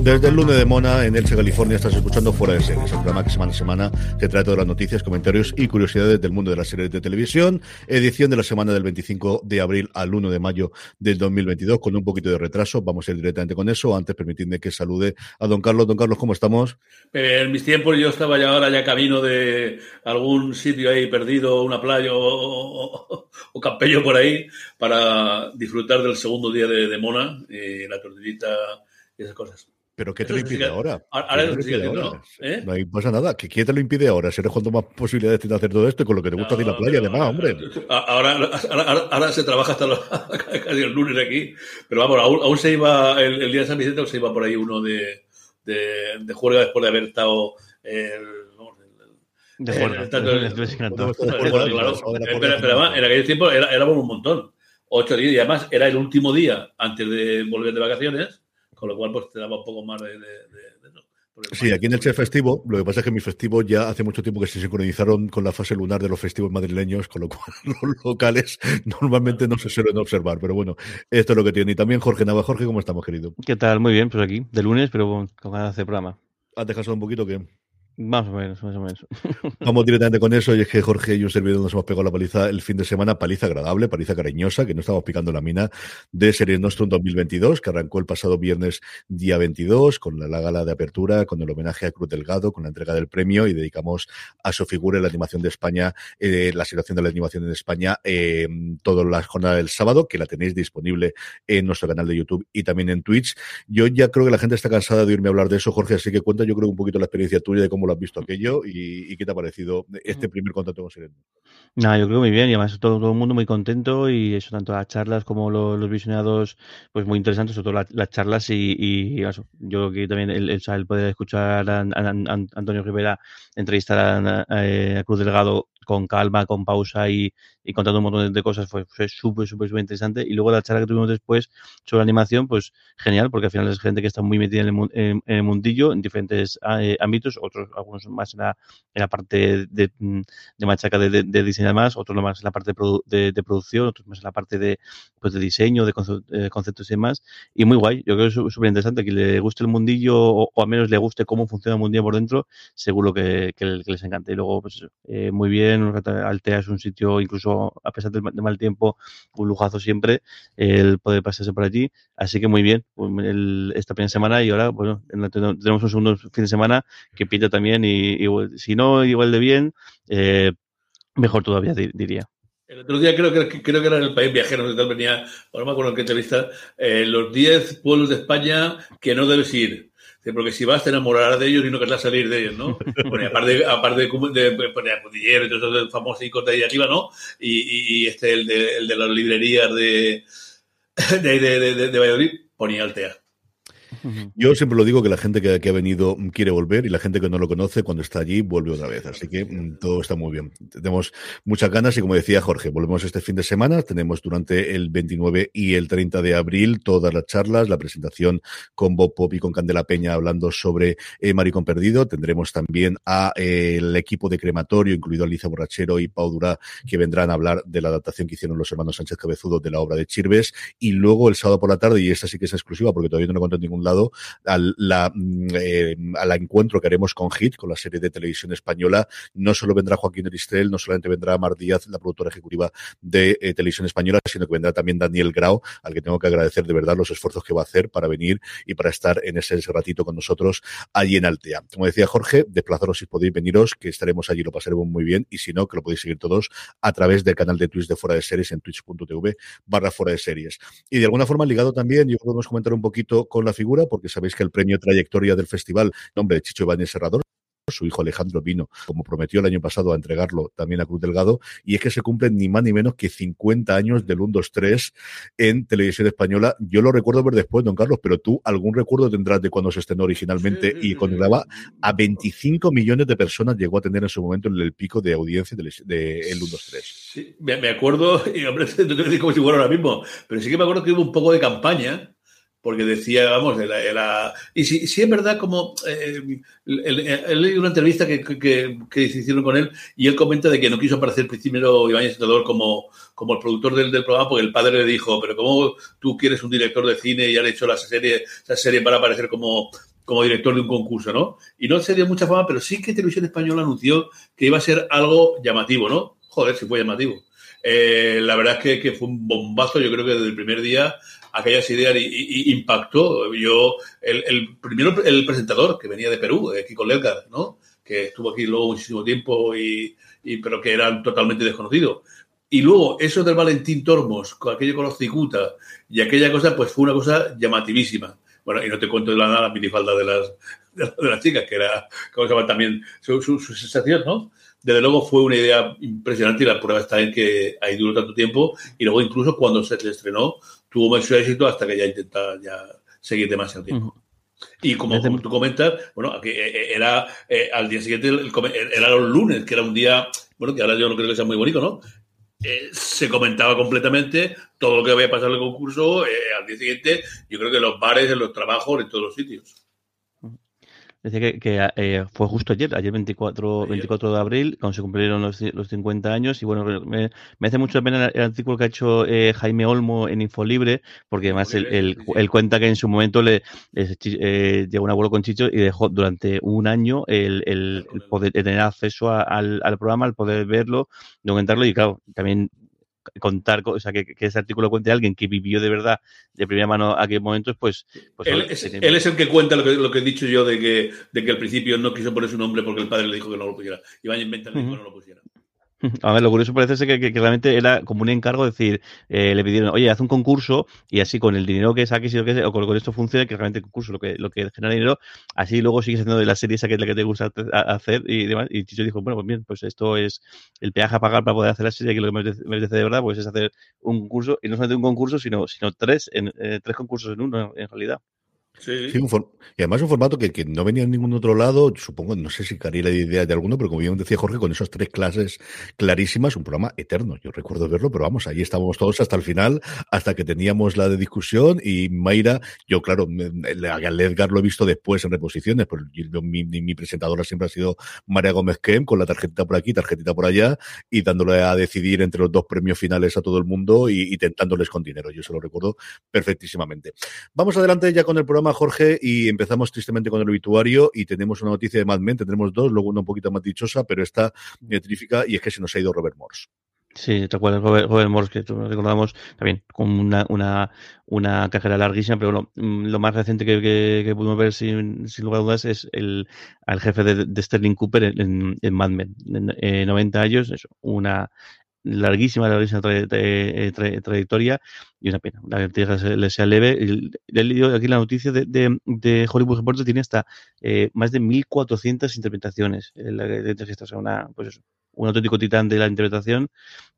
Desde el lunes de Mona, en Elche, California, estás escuchando Fuera de Series, el programa que semana a semana te trae todas las noticias, comentarios y curiosidades del mundo de las series de televisión. Edición de la semana del 25 de abril al 1 de mayo del 2022, con un poquito de retraso. Vamos a ir directamente con eso. Antes, permitidme que salude a don Carlos. Don Carlos, ¿cómo estamos? En mis tiempos yo estaba ya ahora ya camino de algún sitio ahí perdido, una playa o, o, Campello por ahí, para disfrutar del segundo día de, de Mona, eh, la tortillita y esas cosas. ¿Pero qué te lo impide ahora? ¿no? ¿Eh? Pasa nada. ¿Qué, ¿Quién te lo impide ahora? Si eres cuanto más posibilidades tienes de hacer todo esto y con lo que te gusta de la playa, además, hombre. Ahora, ahora, ahora- ahora se trabaja hasta los- casi el lunes aquí, pero vamos, aún, aún se iba, el, el día de San Vicente, aún se iba por ahí uno de, de, de juerga después de haber estado el, De Pero, además, en aquel tiempo era, éramos un montón. Ocho días. Y además era el último día antes de volver de vacaciones, con lo cual pues te daba un poco más de... de- de- Sí, aquí en el Che festivo, lo que pasa es que mi festivo ya hace mucho tiempo que se sincronizaron con la fase lunar de los festivos madrileños, con lo cual los locales normalmente no se suelen observar, pero bueno, esto es lo que tiene. Y también Jorge Nava. Jorge, ¿cómo estamos, querido? ¿Qué tal? Muy bien, pues aquí, de lunes, pero con ganas de programa. ¿Has descansado un poquito que Más o menos, más o menos. Vamos directamente con eso, y es que Jorge y un servidor nos hemos pegado la paliza el fin de semana, paliza agradable, paliza cariñosa, que no estamos picando la mina, de Series Nostrum 2022, que arrancó el pasado viernes día 22, con la, la gala de apertura, con el homenaje a Cruz Delgado, con la entrega del premio, y dedicamos a su figura en la animación de España, eh, la situación de la animación en España, eh, toda la jornada del sábado, que la tenéis disponible en nuestro canal de YouTube y también en Twitch. Yo ya creo que la gente está cansada de oírme hablar de eso, Jorge, así que cuenta yo creo un poquito la experiencia tuya de cómo lo has visto aquello y, y qué te ha parecido este primer contacto con Series. Nada, yo creo muy bien y además todo, todo el mundo muy contento y eso, tanto las charlas como lo- los visionados, pues muy interesantes, sobre todo la- las charlas y, y eso, yo creo que también el, el, el poder escuchar a, a- a Antonio Rivera entrevistar a, a Cruz Delgado con calma, con pausa y, y contando un montón de, cosas fue fue súper, súper, súper interesante. Y luego la charla que tuvimos después sobre animación, pues genial, porque al final es gente que está muy metida en el, en, en el mundillo, en diferentes eh, ámbitos, otros, algunos más en la, en la parte de, mm, machaca de, de, de más, otros más en la parte de, produ- de, producción, otros más en la parte de, pues, de diseño, de eh, conceptos y demás. Y muy guay, yo creo que es súper interesante. Que le guste el mundillo o, o al menos le guste cómo funciona el mundillo por dentro, seguro que, que, que les encante. Y luego, pues eh, muy bien, Altea es un sitio, incluso a pesar del de mal tiempo, un lujazo siempre el poder pasarse por allí. Así que muy bien, pues, el- esta primera semana y ahora, bueno, tenemos un segundo fin de semana que pinta también y, y si no, igual de bien, eh, mejor todavía di- diría. El otro día creo que, creo que era en el país viajero, sé, tal, venía, ahora me acuerdo en qué entrevista, eh, los 10 pueblos de España que no debes ir. Porque si vas te enamorarás de ellos y no querrás salir de ellos, ¿no? Bueno, y aparte, aparte de, de, de, Cordillero y todos esos famosos de ahí arriba, ¿no? Y, este, el de, el de las librerías de, de, de, de- de Valladolid, ponía Altea. Yo siempre lo digo que la gente que, ha venido quiere volver y la gente que no lo conoce cuando está allí vuelve otra vez. Así que mm, todo está muy bien. Tenemos muchas ganas y como decía Jorge, volvemos este fin de semana. Tenemos durante el 29 y el 30 de abril todas las charlas, la presentación con Bob Pop y con Candela Peña hablando sobre eh, Maricón Perdido. Tendremos también a eh, el equipo de crematorio, incluido Alicia Borrachero y Pau Durá, que vendrán a hablar de la adaptación que hicieron los hermanos Sánchez Cabezudo de la obra de Chirves. Y luego el sábado por la tarde, y esta sí que es exclusiva porque todavía no lo en ningún lado, al, la, mm, eh, al encuentro que haremos con Hit, con la serie de televisión española. No solo vendrá Joaquín Eristel, no solamente vendrá Mar Díaz, la productora ejecutiva de eh, televisión española, sino que vendrá también Daniel Grau, al que tengo que agradecer de verdad los esfuerzos que va a hacer para venir y para estar en ese, ratito con nosotros allí en Altea. Como decía Jorge, desplazaros si podéis veniros, que estaremos allí, lo pasaremos muy bien, y si no, que lo podéis seguir todos a través del canal de Twitch de Fuera de Series en twitch.tv barra Fuera de Series. Y de alguna forma ligado también, yo podemos comentar un poquito con la figura, porque sabéis que el premio Trayectoria del festival, nombre de Chicho Ibáñez Serrador, su hijo Alejandro vino, como prometió el año pasado, a entregarlo también a Cruz Delgado, y es que se cumplen ni más ni menos que 50 años del 1, 2, 3 en televisión española. Yo lo recuerdo ver después, don Carlos, pero tú algún recuerdo tendrás de cuando se estrenó originalmente y cuando grababa a 25 millones de personas llegó a tener en su momento el, pico de audiencia de, el 1, 2, 3. Sí, me, acuerdo, y hombre, no te decir como si fuera ahora mismo, pero sí que me acuerdo que hubo un poco de campaña porque decía, vamos, era, y si, si, es verdad como, eh, leído una entrevista que, que, hicieron con él y él comenta de que no quiso aparecer primero Iván Senador como, como el productor del, del, programa porque el padre le dijo, pero ¿cómo tú quieres un director de cine y han hecho la serie, esa serie para aparecer como, como director de un concurso, ¿no? Y no se dio mucha fama, pero sí que Televisión Española anunció que iba a ser algo llamativo, ¿no? Joder, si fue llamativo. Eh, la verdad es que, que, fue un bombazo, yo creo que desde el primer día aquellas ideas y, impactó. Yo, el, primero, el presentador que venía de Perú, eh, Kiko Lelgar, ¿no? Que estuvo aquí luego muchísimo tiempo y, pero que era totalmente desconocido. Y luego, eso del Valentín Tormos, con aquello con los cicuta y aquella cosa, pues fue una cosa llamativísima. Bueno, y no te cuento de la, la minifalda de las, de, las chicas, que era, ¿cómo se llama también? Su, su, su sensación, ¿no? desde luego fue una idea impresionante y la prueba está en que ahí duró tanto tiempo y luego incluso cuando se estrenó tuvo mucho éxito hasta que ya intenta ya seguir demasiado tiempo. Y como, tú comentas, bueno, que eh, eh, era eh, al día siguiente, era los lunes, que era un día, bueno, que ahora yo no creo que sea muy bonito, ¿no? se comentaba completamente todo lo que había pasado en el concurso al día siguiente, yo creo que en los bares, en los trabajos, en todos los sitios. Decía que, eh, fue justo ayer, ayer 24, 24 de abril, cuando se cumplieron los, los 50 años. Y bueno, me, hace mucho pena el, artículo que ha hecho eh, Jaime Olmo en Infolibre, porque además él, cuenta que en su momento le eh, llegó un abuelo con Chicho y dejó durante un año el, el, poder tener acceso al, al, programa, al poder verlo, documentarlo. Y claro, también contar, o sea, que, ese artículo cuente alguien que vivió de verdad de primera mano aquellos momentos, pues... pues él, es, el que cuenta lo que, lo que he dicho yo de que, de que al principio no quiso poner su nombre porque el padre le dijo que no lo pusiera. y a inventar uh -huh. que no lo pusiera. A ver, lo curioso parece ser que, que, realmente era como un encargo, decir, eh, le pidieron, oye, haz un concurso y así con el dinero que saques y lo que sea, o con, esto funciona, que realmente el concurso, lo que, lo que genera dinero, así luego sigues haciendo de la serie esa que es la que te gusta hacer y demás. Y Chicho dijo, bueno, pues bien, pues esto es el peaje a pagar para poder hacer la serie, que lo que me merece, de verdad, pues es hacer un concurso, y no solamente un concurso, sino, sino tres, en, eh, tres concursos en uno, en realidad. Sí. y además un formato que, que, no venía en ningún otro lado, supongo, no sé si caría la idea de alguno, pero como bien decía Jorge, con esas tres clases clarísimas, un programa eterno. Yo recuerdo verlo, pero vamos, ahí estábamos todos hasta el final, hasta que teníamos la de discusión y Mayra, yo claro, a Edgar lo he visto después en reposiciones, pero mi, mi, presentadora siempre ha sido María Gómez Kem, con la tarjetita por aquí, tarjetita por allá, y dándole a decidir entre los dos premios finales a todo el mundo y, y tentándoles con dinero. Yo se lo recuerdo perfectísimamente. Vamos adelante ya con el programa Jorge, y empezamos tristemente con el obituario y tenemos una noticia de Mad Men, tendremos dos, luego una un poquito más dichosa, pero está trífica y es que se nos ha ido Robert Morse. Sí, te acuerdas, Robert, Robert Morse, que recordamos también con una, una, una carrera larguísima, pero bueno, mm, lo más reciente que, que, que pudimos ver sin, sin, lugar a dudas es el al jefe de, de Sterling Cooper en, en, Mad Men. En, 90 años, eso, una larguísima, larguísima eh, trayectoria y una pena. La tierra le sea leve. He leído aquí la noticia de, de, Hollywood Reporter, tiene hasta eh, más de 1.400 interpretaciones. Eh, la, de, de, una, pues eso, un auténtico titán de la interpretación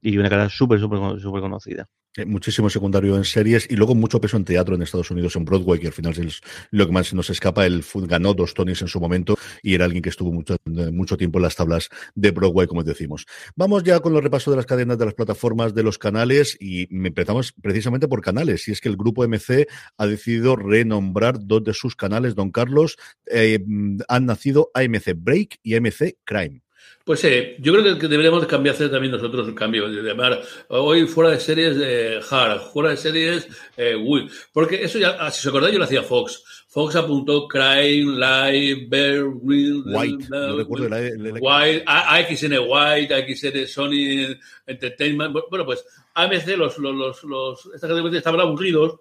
y una cara súper, súper, súper conocida. Eh, muchísimo secundario en series y luego mucho peso en teatro en Estados Unidos, en Broadway, que al final es lo que más nos escapa. Él ganó dos Tonys en su momento y era alguien que estuvo mucho, mucho tiempo en las tablas de Broadway, como decimos. Vamos ya con los repasos de las cadenas de las plataformas de los canales y empezamos precisamente por canales. Y es que el grupo MC ha decidido renombrar dos de sus canales, don Carlos. Eh, han nacido AMC Break y AMC Crime. Pues sí, yo creo que deberíamos cambiar hacer también nosotros el cambio, de llamar hoy fuera de series de Hard, fuera de series eh, porque eso ya, ah, si os acordáis, yo lo hacía Fox. Fox apuntó Crime, Live, Bear, Real, White, no recuerdo la, White, AXN White, AXN Sony Entertainment. Bueno, pues AMC, los, los, los, los estas categorías estaban aburridos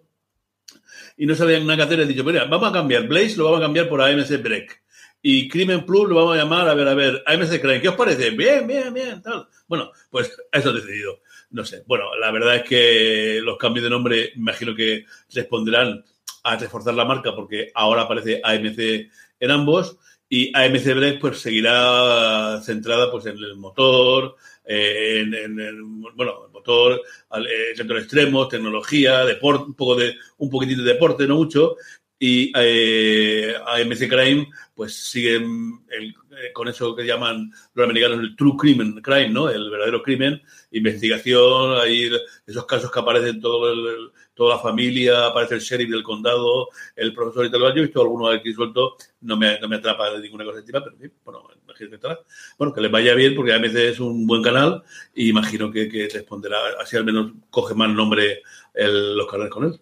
y no sabían nada que hacer. He dicho, mira, vamos a cambiar Blaze, lo vamos a cambiar por AMC Break y Crimen Plus lo vamos a llamar, a ver, a ver, AMC Crime, ¿qué os parece? Bien, bien, bien, tal. Bueno, pues eso he decidido. No sé. Bueno, la verdad es que los cambios de nombre, imagino que responderán a reforzar la marca porque ahora aparece AMC en ambos y AMC Break pues seguirá centrada pues en el motor, en, el bueno, el motor, el centro extremos, tecnología, deporte, un poco de, un poquitito de deporte, no mucho, y eh, AMC Crime pues siguen eh, con eso que llaman los americanos el true crime, crime, ¿no? El verdadero crimen, investigación, hay esos casos que aparecen todo el, toda la familia, aparece el sheriff del condado, el profesor y tal. Yo he visto algunos aquí suelto, no me, no me atrapa de ninguna cosa encima, pero bueno, imagino que Bueno, que les vaya bien porque AMC es un buen canal y imagino que, que responderá, así al menos coge más nombre el, los canales con él.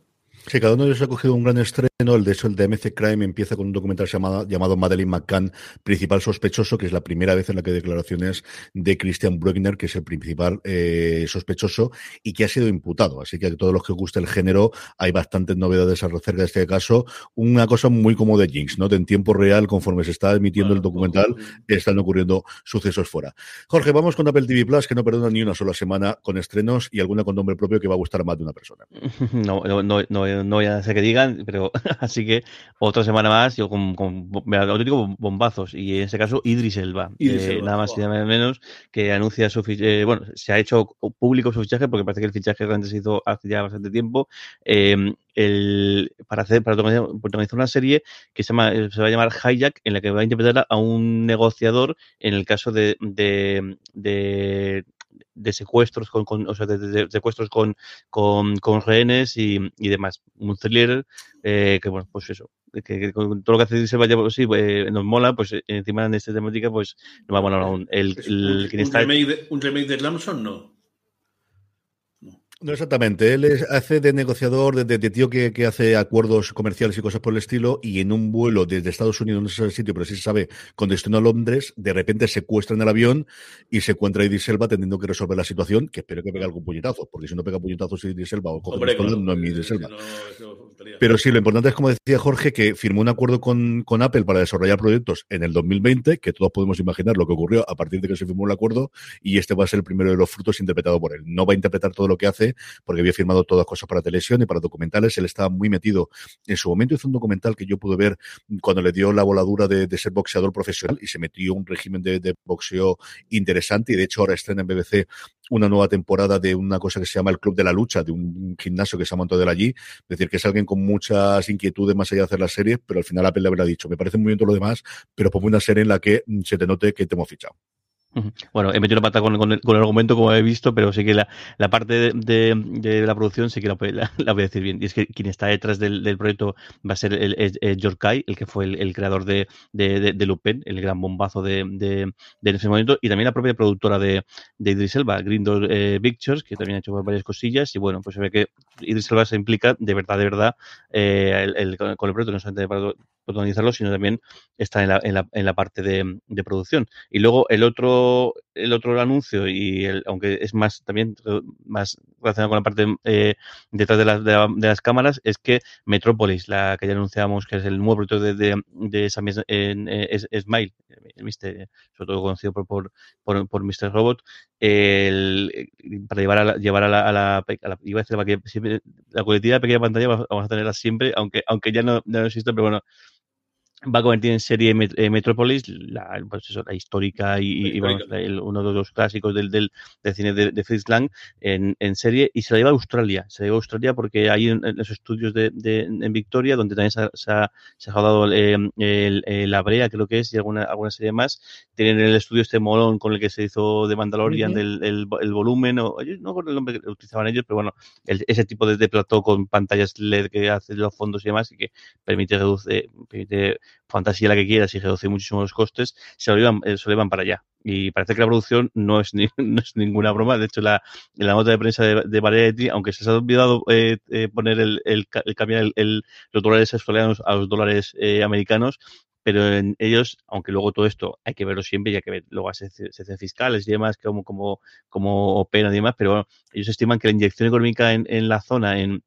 Sí, cada uno de ellos ha cogido un gran estreno. El de hecho, el de MC Crime empieza con un documental llamado, llamado Madeleine McCann, principal sospechoso, que es la primera vez en la que hay declaraciones de Christian Bruckner, que es el principal eh, sospechoso y que ha sido imputado. Así que a todos los que guste el género, hay bastantes novedades acerca de este caso. Una cosa muy como de Jinx, ¿no? De en tiempo real, conforme se está emitiendo el documental, están ocurriendo sucesos fuera. Jorge, vamos con Apple TV Plus, que no perdona ni una sola semana con estrenos y alguna con nombre propio que va a gustar a más de una persona. No, no, no, no no voy a hacer que digan, pero así que otra semana más, yo con, con, auténticos bombazos, y en este caso Idris Elba, eh, nada más y nada menos, que anuncia su fichaje, eh, bueno, se ha hecho público su fichaje, porque parece que el fichaje realmente se hizo hace ya bastante tiempo, em, el, para hacer para protagonizar una serie que se, llama, se va a llamar Hijack, en la que va a interpretar a un negociador en el caso de, de, de de secuestros con, con o sea, de, secuestros con, con, con rehenes y, y, demás. Un thriller eh, que, bueno, pues eso, que, con todo lo que hace se vaya, pues, sí, eh, nos mola, pues encima de esta temática, pues nos va a molar aún. El, el, un, remake de, ¿Un remake de Lamson? No. No exactamente. Él hace de negociador, de, tío que, hace acuerdos comerciales y cosas por el estilo, y en un vuelo desde Estados Unidos, no sé el sitio, pero sí se sabe, con destino a Londres, de repente secuestran el avión y se encuentra Idris Selva teniendo que resolver la situación, que espero que pegue algún puñetazo, porque si no pega puñetazos Idris Selva o coge no es mi Idris Selva. pero sí, lo importante es, como decía Jorge, que firmó un acuerdo con, con Apple para desarrollar proyectos en el 2020, que todos podemos imaginar lo que ocurrió a partir de que se firmó el acuerdo, y este va a ser el primero de los frutos interpretado por él. No va a interpretar todo lo que hace, porque había firmado todas cosas para televisión y para documentales. Él estaba muy metido. En su momento hizo un documental que yo pude ver cuando le dio la voladura de, ser boxeador profesional y se metió un régimen de, boxeo interesante. Y de hecho ahora estrena en BBC una nueva temporada de una cosa que se llama el Club de la Lucha, de un gimnasio que se ha montado de allí. Es decir, que es alguien con muchas inquietudes más allá de hacer la serie, pero al final Apple le habrá dicho, me parece muy bien todo lo demás, pero pongo una serie en la que se te note que te hemos fichado. Bueno, he metido la pata con, el, argumento, como he visto, pero sí que la, parte de, la producción sí que la, voy a decir bien. Y es que quien está detrás del, proyecto va a ser el, George Kai, el que fue el, creador de, Lupin, el gran bombazo de, ese momento, y también la propia productora de, Idris Elba, Green Door eh, Pictures, que también ha hecho varias cosillas. Y bueno, pues se ve que Idris Elba se implica de verdad, de verdad, eh, con el proyecto, no solamente protagonizarlo, sino también está en la, en la, en la parte de, de, producción. Y luego el otro, el otro anuncio, y el, aunque es más también más relacionado con la parte eh, detrás de, de, las cámaras, es que Metrópolis, la que ya anunciábamos que es el nuevo proyecto de, de, de en, es, Smile, sobre todo conocido por, por, por, Mr. Robot, para llevar a la, llevar a la, a la, a la iba a decir, siempre, la coletilla de pequeña pantalla vamos a tenerla siempre, aunque, aunque ya no, no existe, pero bueno, va a convertir en serie eh, Metropolis, la, pues eso, la histórica y, uno de los clásicos del, del, cine de, de, Fritz Lang en, en, serie y se la lleva a Australia. Se la lleva a Australia porque hay en, los estudios de, en Victoria, donde también se ha, se ha, se rodado eh, el, La Brea, creo que es, y alguna, alguna serie más. Tienen el estudio este molón con el que se hizo de Mandalorian, del el, volumen, o, no con el nombre que utilizaban ellos, pero bueno, ese tipo de, de plató con pantallas LED que hace los fondos y demás y que permite reducir, permite fantasía la que quieras y reduce muchísimo los costes, se lo llevan, eh, se lo para allá. Y parece que la producción no es, ni, no es ninguna broma. De hecho, la, en la nota de prensa de, de Variety, aunque se ha olvidado eh, eh, poner el, el, el cambiar el, los dólares australianos a los dólares americanos, pero en ellos, aunque luego todo esto hay que verlo siempre, ya que luego se hacen fiscales y demás, como, como, como operan y demás, pero ellos estiman que la inyección económica en, en la zona, en,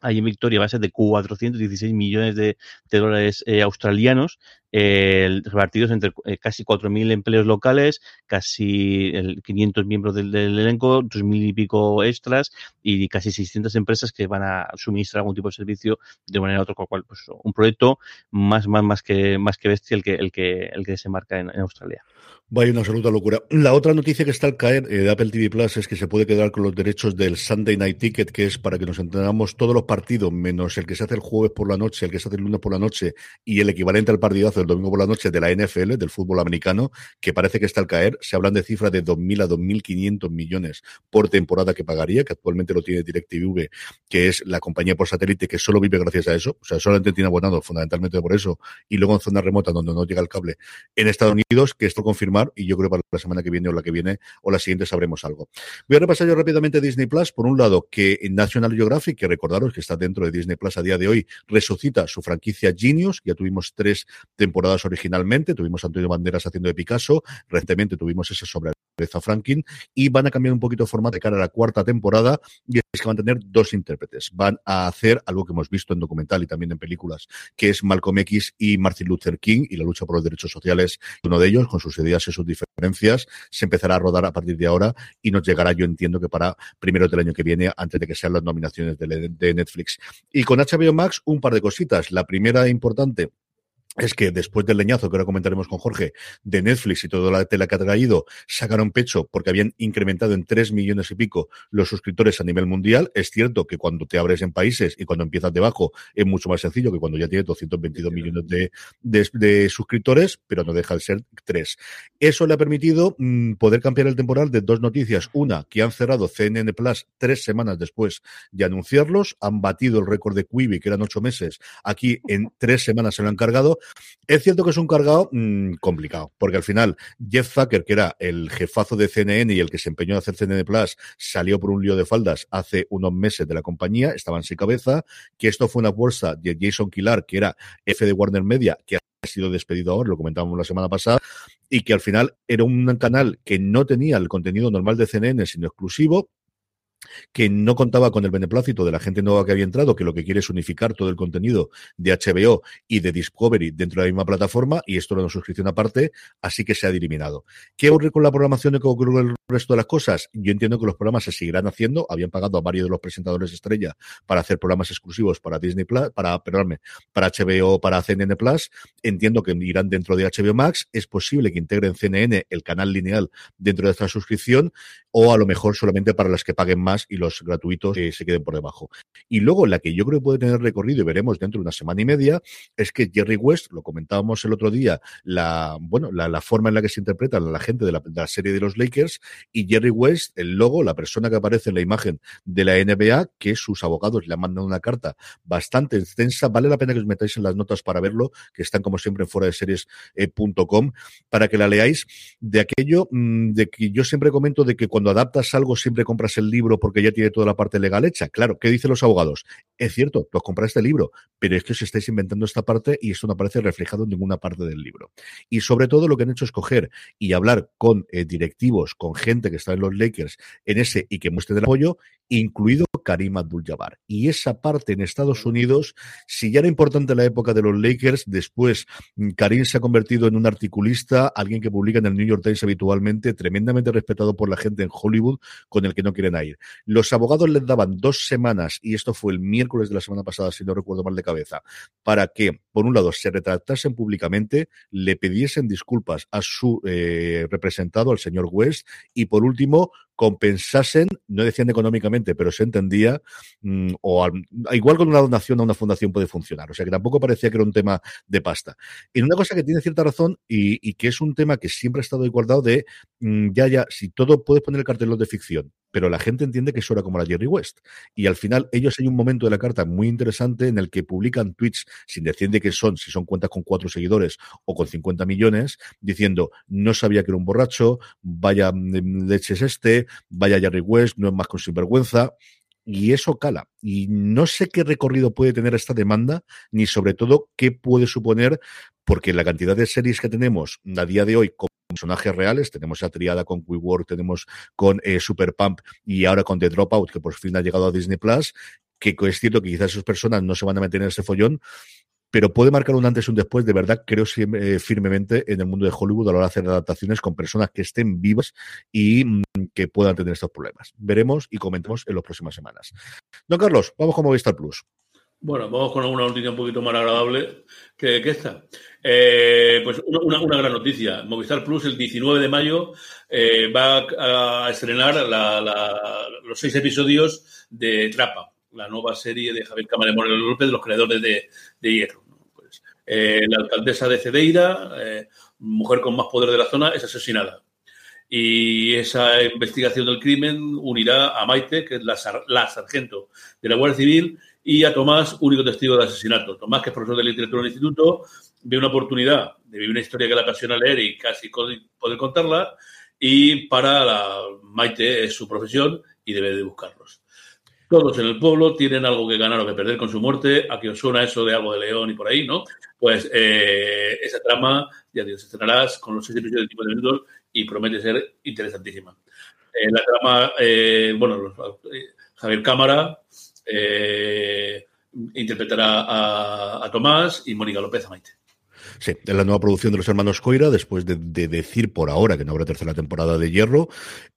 Ahí en Victoria va a ser de 416 millones de, de dólares eh, australianos, eh, repartidos entre eh, casi 4.000 empleos locales, casi el 500 miembros del, del elenco, 2.000 y pico extras y casi 600 empresas que van a suministrar algún tipo de servicio de manera u otra, cual pues, un proyecto más, más, más que, más que bestia el que, el que, el que se marca en, Australia. Vaya una absoluta locura. La otra noticia que está al caer eh, de Apple TV Plus es que se puede quedar con los derechos del Sunday Night Ticket, que es para que nos entendamos todos los partidos, menos el que se hace el jueves por la noche, el que se hace el lunes por la noche y el equivalente al partidazo del domingo por la noche de la NFL, del fútbol americano, que parece que está al caer. Se hablan de cifras de 2.000 a 2.500 millones por temporada que pagaría, que actualmente lo tiene DirecTV, que es la compañía por satélite que solo vive gracias a eso. O sea, solamente tiene abonado fundamentalmente por eso. Y luego en zona remota donde no llega el cable en Estados Unidos, que esto confirma y yo creo para la semana que viene o la que viene o la siguiente sabremos algo. Voy a repasar yo rápidamente Disney Plus. Por un lado, que National Geographic, que recordaros que está dentro de Disney Plus a día de hoy, resucita su franquicia Genius. Ya tuvimos tres temporadas originalmente. Tuvimos Antonio Banderas haciendo de Picasso. Recientemente tuvimos ese sobre Franklin y van a cambiar un poquito de formato de cara a la cuarta temporada y es que van a tener dos intérpretes. Van a hacer algo que hemos visto en documental y también en películas, que es Malcolm X y Martin Luther King y la lucha por los derechos sociales. Uno de ellos, con sus ideas y sus diferencias, se empezará a rodar a partir de ahora y nos llegará, yo entiendo que para primero del año que viene, antes de que sean las nominaciones de Netflix. Y con HBO Max, un par de cositas. La primera importante es que después del leñazo que ahora comentaremos con Jorge de Netflix y toda la tela que ha traído, sacaron pecho porque habían incrementado en tres millones y pico los suscriptores a nivel mundial. Es cierto que cuando te abres en países y cuando empiezas debajo es mucho más sencillo que cuando ya tienes 222 millones de, de, de, suscriptores, pero no deja de ser tres. Eso le ha permitido mmm, poder cambiar el temporal de dos noticias. Una, que han cerrado CNN Plus tres semanas después de anunciarlos, han batido el récord de Quibi, que eran ocho meses. Aquí en tres semanas se lo han cargado es cierto que es un cargado mmm, complicado, porque al final Jeff Zucker, que era el jefazo de CNN y el que se empeñó en hacer CNN Plus, salió por un lío de faldas hace unos meses de la compañía, estaba en su cabeza, que esto fue una bolsa de Jason Kilar, que era F de Warner Media, que ha sido despedido ahora, lo comentábamos la semana pasada, y que al final era un canal que no tenía el contenido normal de CNN, sino exclusivo, que no contaba con el beneplácito de la gente nueva que había entrado, que lo que quiere es unificar todo el contenido de HBO y de Discovery dentro de la misma plataforma, y esto era una suscripción aparte, así que se ha eliminado. ¿Qué ocurre con la programación y qué ocurre con el resto de las cosas? Yo entiendo que los programas se seguirán haciendo, habían pagado a varios de los presentadores estrella para hacer programas exclusivos para Disney Plus, para, perdóname, para HBO, para CNN Plus, entiendo que irán dentro de HBO Max, es posible que integren CNN, el canal lineal, dentro de esta suscripción, o a lo mejor solamente para las que paguen más y los gratuitos eh, se queden por debajo. Y luego la que yo creo que puede tener recorrido y veremos dentro de una semana y media es que Jerry West, lo comentábamos el otro día, la bueno, la, forma en la que se interpreta la gente de la, de la, serie de los Lakers y Jerry West, el logo, la persona que aparece en la imagen de la NBA, que sus abogados le han mandado una carta bastante extensa, vale la pena que os metáis en las notas para verlo, que están como siempre en fuera de series.com, eh, para que la leáis de aquello mmm, de que yo siempre comento de que cuando adaptas algo siempre compras el libro porque ya tiene toda la parte legal hecha. Claro, ¿qué dicen los abogados? Es cierto, tú has comprado este libro, pero es que os estáis inventando esta parte y esto no aparece reflejado en ninguna parte del libro. Y sobre todo lo que han hecho es coger y hablar con eh, directivos, con gente que está en los Lakers en ese y que muestre el apoyo, incluido Karim Abdul-Jabbar. Y esa parte en Estados Unidos, si ya era importante la época de los Lakers, después mm, Karim se ha convertido en un articulista, alguien que publica en el New York Times habitualmente, tremendamente respetado por la gente en Hollywood, con el que no quieren ir. Los abogados les daban dos semanas, y esto fue el miércoles de la semana pasada, si no recuerdo mal de cabeza, para que, por un lado, se retractasen públicamente, le pidiesen disculpas a su eh, representado, al señor West, y por último, compensasen, no decían económicamente, pero se entendía, mm, o igual con una donación a una fundación puede funcionar. O sea que tampoco parecía que era un tema de pasta. Y una cosa que tiene cierta razón y, que es un tema que siempre ha estado igualdado de, mm, ya, ya, si todo puedes poner el cartel de ficción, pero la gente entiende que eso era como la Jerry West. Y al final, ellos hay un momento de la carta muy interesante en el que publican tweets sin decir de qué son, si son cuentas con cuatro seguidores o con 50 millones, diciendo, no sabía que era un borracho, vaya mm, leches este, vaya Jerry West, no es más con sinvergüenza y eso cala. Y no sé qué recorrido puede tener esta demanda, ni sobre todo qué puede suponer, porque la cantidad de series que tenemos a día de hoy personajes reales, tenemos a triada con WeWork, tenemos con eh, Super Pump y ahora con The Dropout, que por fin ha llegado a Disney Plus, que es cierto que quizás esas personas no se van a meter en ese follón, pero puede marcar un antes y un después, de verdad, creo eh, firmemente en el mundo de Hollywood a la hora de hacer adaptaciones con personas que estén vivas y mm, que puedan tener estos problemas. Veremos y comentemos en las próximas semanas. Don Carlos, vamos con Movistar Plus. Bueno, vamos con una noticia un poquito más agradable que, esta. Eh, pues una, gran noticia. Movistar Plus el 19 de mayo eh, va a estrenar los seis episodios de Trapa, la nueva serie de Javier Cámara Moreno López, de los creadores de, Hierro. Pues, eh, la alcaldesa de Cedeira, mujer con más poder de la zona, es asesinada y esa investigación del crimen unirá a Maite, que es la, sargento de la Guardia Civil, y a Tomás, único testigo del asesinato. Tomás, que es profesor de literatura del instituto, ve una oportunidad de vivir una historia que le apasiona leer y casi poder contarla, y para la Maite es su profesión y debe de buscarlos. Todos en el pueblo tienen algo que ganar o que perder con su muerte. A os suena eso de algo de León y por ahí, ¿no? Pues eh, esa trama, ya Dios, estrenarás con los seis episodios de tipo de minutos y promete ser interesantísima. Eh, la trama, eh, bueno, Javier Cámara interpretará a, a, Tomás y Mónica López a Maite. Sí, es la nueva producción de los hermanos Coira, después de, decir por ahora que no habrá tercera temporada de Hierro.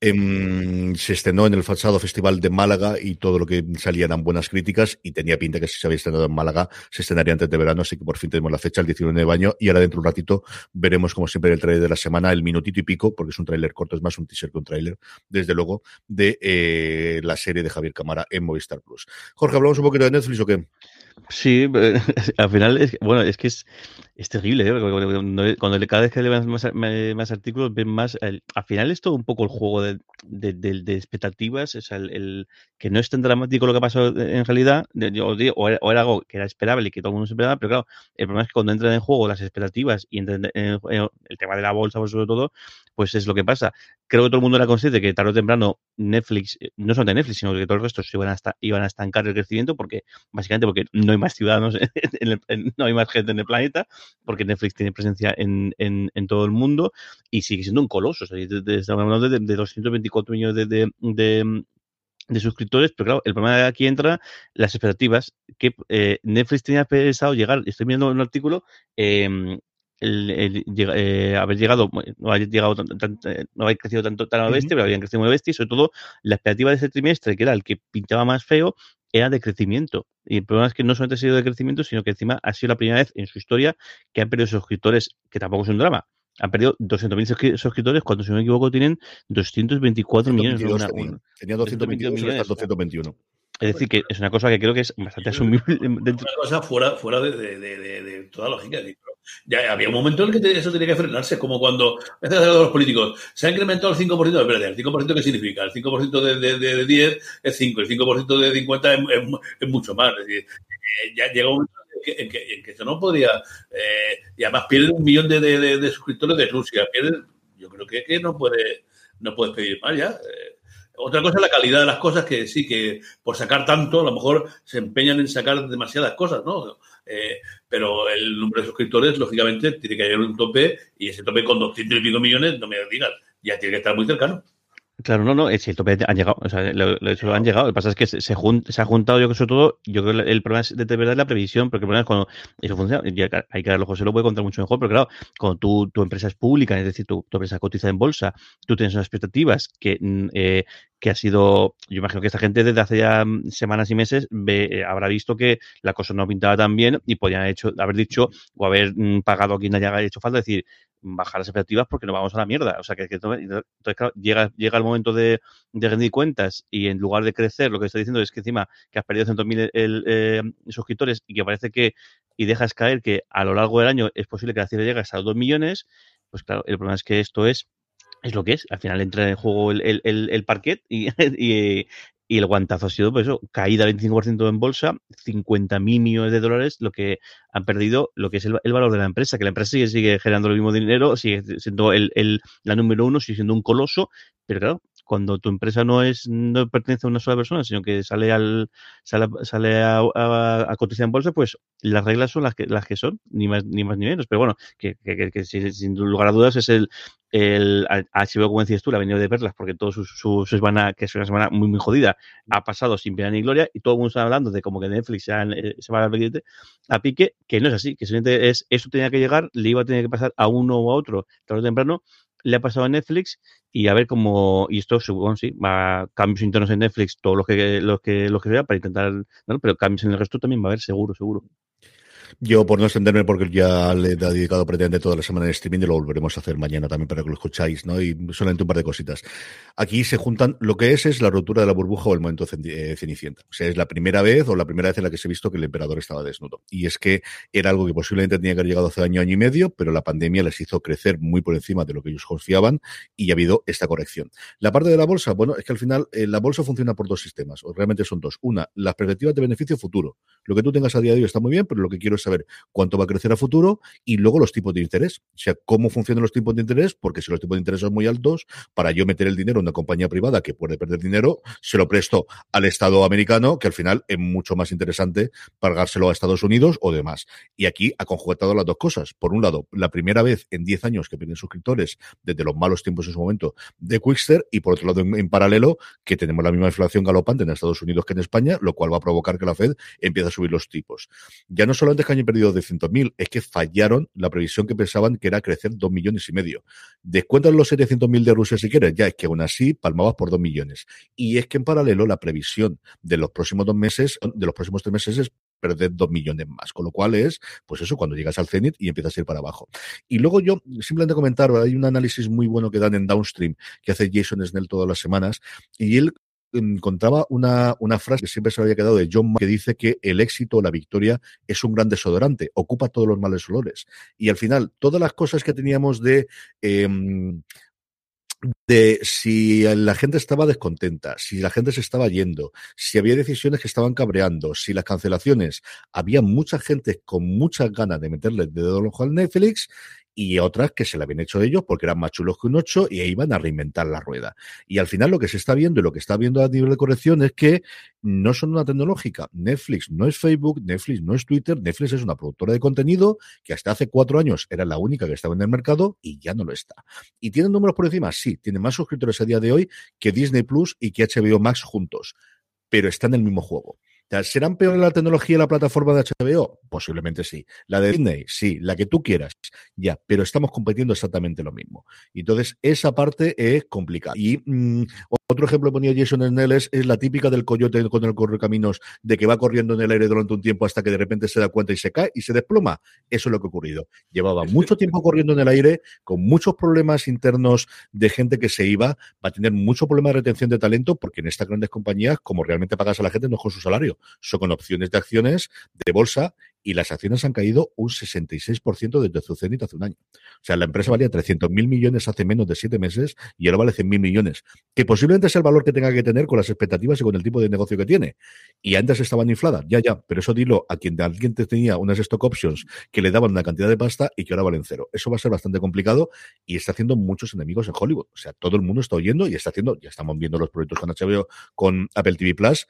Em, se estrenó en el pasado Festival de Málaga y todo lo que salía eran buenas críticas y tenía pinta que si se había estrenado en Málaga se estrenaría antes de verano, así que por fin tenemos la fecha, el 19 de baño, y ahora dentro de un ratito veremos como siempre el trailer de la semana, el minutito y pico, porque es un tráiler corto, es más un teaser que un tráiler, desde luego, de eh, la serie de Javier Camara en Movistar Plus. Jorge, ¿hablamos un poquito de Netflix o qué? Sí, al final, es, bueno, es que es, es terrible, ¿eh? cuando, cada vez que lees más, más, artículos, ven más, al final es todo un poco el juego de, de, de, expectativas, es el, que no es tan dramático lo que ha pasado en realidad, o, era, algo que era esperable y que todo el mundo se esperaba, pero claro, el problema es que cuando entran en juego las expectativas y entran en, el tema de la bolsa, sobre todo, pues es lo que pasa. Creo que todo el mundo era consciente que tarde o temprano Netflix, eh, no solo de Netflix, sino que todos los restos iban a, iban a estancar el crecimiento, porque básicamente porque no hay más ciudadanos, no hay más gente en el planeta, porque Netflix tiene presencia en, en, en todo el mundo y sigue siendo un coloso. estamos hablando de, de 224 millones de, de, de suscriptores, pero claro, el problema de aquí entra las expectativas que eh, Netflix tenía pensado llegar, estoy viendo un artículo, eh, el, eh, haber llegado, no haber llegado eh, no haber crecido tanto tan a bestia, pero habían crecido muy bestia y sobre todo la expectativa de ese trimestre, que era el que pintaba más feo, era de crecimiento. Y el problema es que no solamente ha sido de crecimiento, sino que encima ha sido la primera vez en su historia que han perdido suscriptores, que tampoco es un drama. Han perdido 200.000 suscriptores cuando, si no me equivoco, tienen 224 millones. tenía, 222 millones, 221. Es decir, que es una cosa que creo que es bastante asumible. Dentro. Una cosa fuera, fuera de, de, de, de toda lógica. Ya había un momento en el que eso tenía que frenarse, como cuando los políticos se ha incrementado el 5%, espérate, ¿el 5% qué significa? El 5% de, de, 10 es 5, el 5% de 50 es, es, mucho más. Es decir, eh, ya llega un momento en que, en que, eso no podría. Eh, y además pierde un millón de, suscriptores de Rusia. Pierde, yo creo que, que no puede no puedes pedir más ya. Eh, otra cosa es la calidad de las cosas, que sí, que por sacar tanto, a lo mejor se empeñan en sacar demasiadas cosas, ¿no? Eh, pero el número de suscriptores, lógicamente, tiene que haber un tope y ese tope con 200 y pico millones, no me digas, ya tiene que estar muy cercano. Claro, no, no, es tope han llegado, o sea, lo, lo, han llegado. Lo que pasa es que se, se, ha juntado, yo creo, sobre todo, yo creo que el problema es de, verdad la previsión, porque el problema es cuando eso funciona, hay que darlo, José lo puede contar mucho mejor, pero claro, cuando tu, tu empresa es pública, es decir, tu, tu empresa cotiza en bolsa, tú tienes unas expectativas que, mm, eh, que ha sido, yo imagino que esta gente desde hace ya mm, semanas y meses ve, eh, habrá visto que la cosa no pintaba tan bien y podían haber dicho o haber mm, pagado a quien haya hecho falta, decir, bajar las expectativas porque nos vamos a la mierda. O sea, que, entonces, claro, llega, llega el momento de, rendir cuentas y en lugar de crecer, lo que está diciendo es que encima que has perdido 100.000 eh, suscriptores y que parece que, y dejas caer que a lo largo del año es posible que la cifra llegue hasta los 2 millones, pues claro, el problema es que esto es es lo que es. Al final entra en juego el, el, el, parquet y, y, y, el guantazo ha sido, pues eso, caída 25% en bolsa, 50 mil millones de dólares, lo que han perdido, lo que es el, valor de la empresa, que la empresa sigue, sigue generando el mismo dinero, sigue siendo el, la número uno, sigue siendo un coloso, pero claro, cuando tu empresa no es no pertenece a una sola persona, sino que sale al sale, sale a, a, cotizar en bolsa, pues las reglas son las que las que son, ni más ni más ni menos. Pero bueno, que, que, que, sin lugar a dudas es el el HBO, como decías tú, la ha venido de perlas porque todos sus, sus, semana, que es una semana muy, muy jodida, ha pasado sin pena ni gloria y todo el mundo está hablando de como que Netflix se, eh, se va a, a pique, que no es así, que simplemente es, eso tenía que llegar, le iba a tener que pasar a uno o a otro tarde o temprano le ha pasado a Netflix y a ver cómo, y esto supongo, sí, va a cambios internos en Netflix, todo lo que, lo que, lo que sea, para intentar, ¿no? pero cambios en el resto también va a haber, seguro, seguro. Yo, por no extenderme, porque ya le he dedicado prácticamente toda la semana de streaming y lo volveremos a hacer mañana también para que lo escucháis, ¿no? Y solamente un par de cositas. Aquí se juntan, lo que es es la rotura de la burbuja o el momento eh, cenicienta. O sea, es la primera vez o la primera vez en la que se ha visto que el emperador estaba desnudo. Y es que era algo que posiblemente tenía que haber llegado hace año, año y medio, pero la pandemia les hizo crecer muy por encima de lo que ellos confiaban y ha habido esta corrección. La parte de la bolsa, bueno, es que al final eh, la bolsa funciona por dos sistemas, o realmente son dos. Una, las perspectivas de beneficio futuro. Lo que tú tengas a día de hoy está muy bien, pero lo que quiero es saber cuánto va a crecer a futuro y luego los tipos de interés. O sea, cómo funcionan los tipos de interés, porque si los tipos de interés son muy altos, para yo meter el dinero en una compañía privada que puede perder dinero, se lo presto al Estado americano, que al final es mucho más interesante pagárselo a Estados Unidos o demás. Y aquí ha conjuntado las dos cosas. Por un lado, la primera vez en 10 años que pierden suscriptores desde los malos tiempos en su momento de Quickster y por otro lado, en, paralelo, que tenemos la misma inflación galopante en Estados Unidos que en España, lo cual va a provocar que la Fed empiece a subir los tipos. Ya no solamente hayan perdido de 700.000, es que fallaron la previsión que pensaban que era crecer 2 millones y medio. Descuentan los 700.000 de Rusia si quieres, ya es que aún así palmabas por 2 millones. Y es que en paralelo la previsión de los próximos dos meses, de los próximos tres meses es perder 2 millones más, con lo cual es, pues eso, cuando llegas al cenit y empiezas a ir para abajo. Y luego yo, simplemente comentar, hay un análisis muy bueno que dan en Downstream, que hace Jason Snell todas las semanas, y él encontraba una, una frase que siempre se había quedado de John que dice que el éxito o la victoria es un gran desodorante, ocupa todos los males olores. Y al final, todas las cosas que teníamos de eh, de si la gente estaba descontenta, si la gente se estaba yendo, si había decisiones que estaban cabreando, si las cancelaciones, había mucha gente con muchas ganas de meterle el dedo al Netflix y otras que se la habían hecho ellos porque eran más chulos que un 8 y iban a reinventar la rueda. Y al final lo que se está viendo y lo que está viendo a nivel de corrección es que no son una tecnológica. Netflix no es Facebook, Netflix no es Twitter, Netflix es una productora de contenido que hasta hace cuatro años era la única que estaba en el mercado y ya no lo está. ¿Y tienen números por encima? Sí, tiene más suscriptores a día de hoy que Disney Plus y que HBO Max juntos, pero está en el mismo juego. ¿Serán peores la tecnología y la plataforma de HBO? Posiblemente sí. La de Disney, sí. La que tú quieras, ya. Pero estamos compitiendo exactamente lo mismo. Entonces, esa parte es complicada. Y mm, otro ejemplo que ponía Jason Snell es, la típica del coyote con el correcaminos, de que va corriendo en el aire durante un tiempo hasta que de repente se da cuenta y se cae y se desploma. Eso es lo que ha ocurrido. Llevaba mucho tiempo corriendo en el aire, con muchos problemas internos de gente que se iba, va a tener mucho problema de retención de talento, porque en estas grandes compañías, como realmente pagas a la gente, no es con su salario son con opciones de acciones de bolsa y las acciones han caído un 66% desde su cenit hace un año. O sea, la empresa valía 300 mil millones hace menos de siete meses y ahora vale 100 mil millones, que posiblemente es el valor que tenga que tener con las expectativas y con el tipo de negocio que tiene. Y antes estaban infladas, ya, ya, pero eso dilo a quien alguien tenía unas stock options que le daban una cantidad de pasta y que ahora valen cero. Eso va a ser bastante complicado y está haciendo muchos enemigos en Hollywood. O sea, todo el mundo está oyendo y está haciendo, ya estamos viendo los proyectos con HBO, con Apple TV Plus.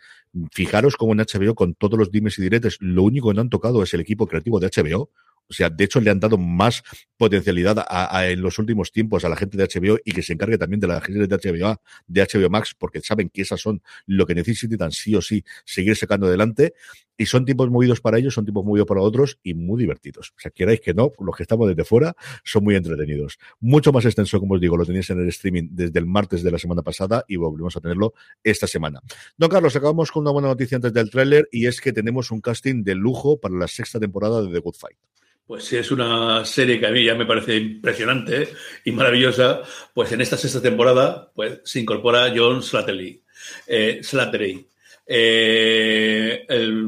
Fijaros cómo en HBO, con todos los dimes y diretes, lo único que no han tocado es el equipo creativo de HBO. O sea, de hecho le han dado más potencialidad en los últimos tiempos a la gente de HBO y que se encargue también de la gente de HBO, de HBO Max, porque saben que esas son lo que necesitan sí o sí seguir sacando adelante. Y son tiempos movidos para ellos, son tiempos movidos para otros y muy divertidos. O sea, queráis que no, los que estamos desde fuera son muy entretenidos. Mucho más extenso, como os digo, lo tenéis en el streaming desde el martes de la semana pasada y volvemos a tenerlo esta semana. Don Carlos, acabamos con una buena noticia antes del tráiler y es que tenemos un casting de lujo para la sexta temporada de The Good Fight. Pues sí, es una serie que a mí ya me parece impresionante y maravillosa. Pues en esta sexta temporada pues, se incorpora John Slattery. Eh, Slattery eh, el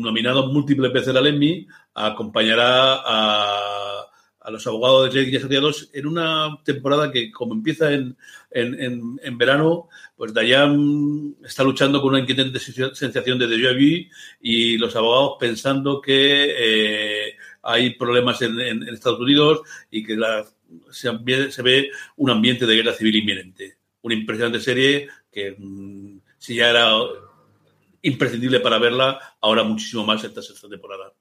nominado múltiple veces al Emmy acompañará a, los abogados de leyes asociados en una temporada que, como empieza en, en, verano, pues Dayan está luchando con una inquietante sensación de déjà vu y los abogados pensando que eh, hay problemas en, Estados Unidos y que se, ve un ambiente de guerra civil inminente. Una impresionante serie que mm, si ya era imprescindible para verla, ahora muchísimo más esta sexta temporada.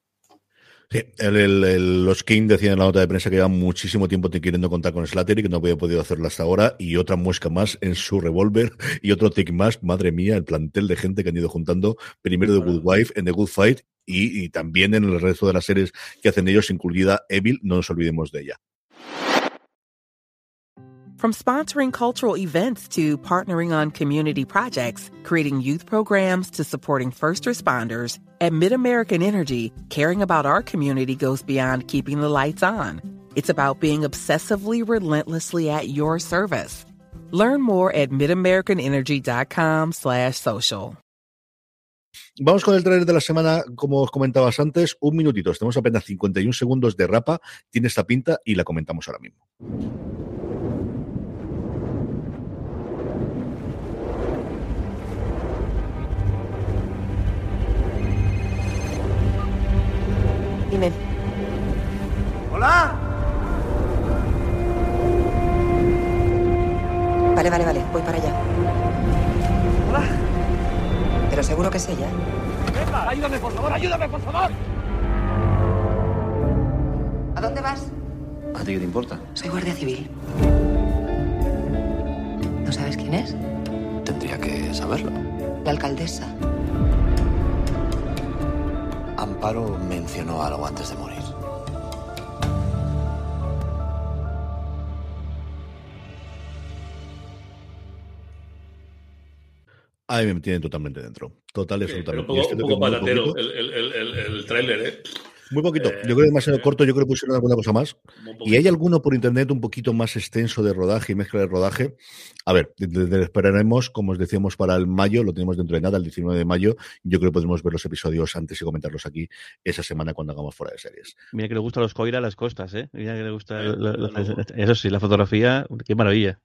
Sí, los King decían en la nota de prensa que llevan muchísimo tiempo queriendo contar con Slattery, que no había podido hacerlo hasta ahora, y otra muesca más en su revólver, y otro tick más, madre mía, el plantel de gente que han ido juntando, primero de Good Wife, en The Good Fight, y, y también en el resto de las series que hacen ellos, incluida Evil, no nos olvidemos de ella. From sponsoring cultural events to partnering on community projects, creating youth programs to supporting first responders, at MidAmerican Energy, caring about our community goes beyond keeping the lights on. It's about being obsessively relentlessly at your service. Learn more at midamericanenergy.com slash social. Vamos con el trailer de la semana, como os comentabas antes, un minutito, tenemos apenas 51 segundos de rapa, tiene esta pinta y la comentamos ahora mismo. Dime. ¡Hola! Vale, vale, vale. Voy para allá. ¡Hola! Pero seguro que es ella. ¡Venga! ¡Ayúdame, por favor! ¡Ayúdame, por favor! ¿A dónde vas? ¿A ti qué te importa? Soy guardia civil. ¿No sabes quién es? Tendría que saberlo. La alcaldesa. Amparo mencionó algo antes de morir. Ahí me tienen totalmente dentro. Total, absolutamente. un poco, un poco patatero el, el, el, el, tráiler, ¿eh? Muy poquito. Yo creo que demasiado corto. Yo creo que pusieron alguna cosa más. Y hay alguno por internet un poquito más extenso de rodaje y mezcla de rodaje. A ver, esperaremos, como os decíamos, para el mayo. Lo tenemos dentro de nada, el 19 de mayo. Yo creo que podemos ver los episodios antes y comentarlos aquí esa semana cuando hagamos fuera de series. Mira que le gusta los coira a las costas, ¿eh? Mira que le gusta. Eso sí, la fotografía, qué maravilla.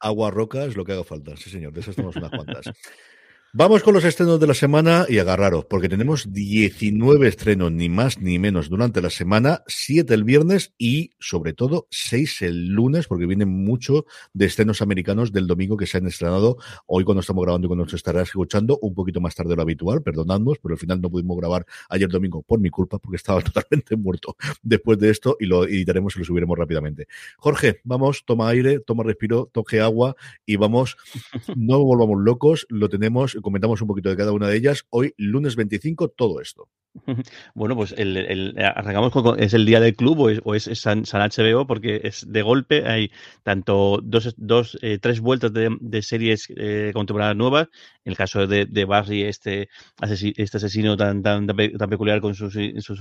Agua, rocas, lo que haga falta. Sí, señor. De esas tenemos unas cuantas. Vamos con los estrenos de la semana y agarraros, porque tenemos 19 estrenos, ni más ni menos, durante la semana, 7 el viernes y, sobre todo, 6 el lunes, porque vienen mucho de estrenos americanos del domingo que se han estrenado hoy cuando estamos grabando y cuando nos estarás escuchando, un poquito más tarde de lo habitual, perdonadnos, pero al final no pudimos grabar ayer domingo por mi culpa, porque estaba totalmente muerto después de esto y lo editaremos y lo subiremos rápidamente. Jorge, vamos, toma aire, toma respiro, toque agua y vamos, no volvamos locos, lo tenemos comentamos un poquito de cada una de ellas. Hoy, lunes 25, todo esto. Bueno, pues el, arrancamos con, es el día del club o es, San, HBO porque es de golpe, hay tanto dos, dos eh, tres vueltas de, series eh, contemporáneas nuevas, en el caso de, Barry, este, este asesino tan, tan, tan peculiar con sus, sus,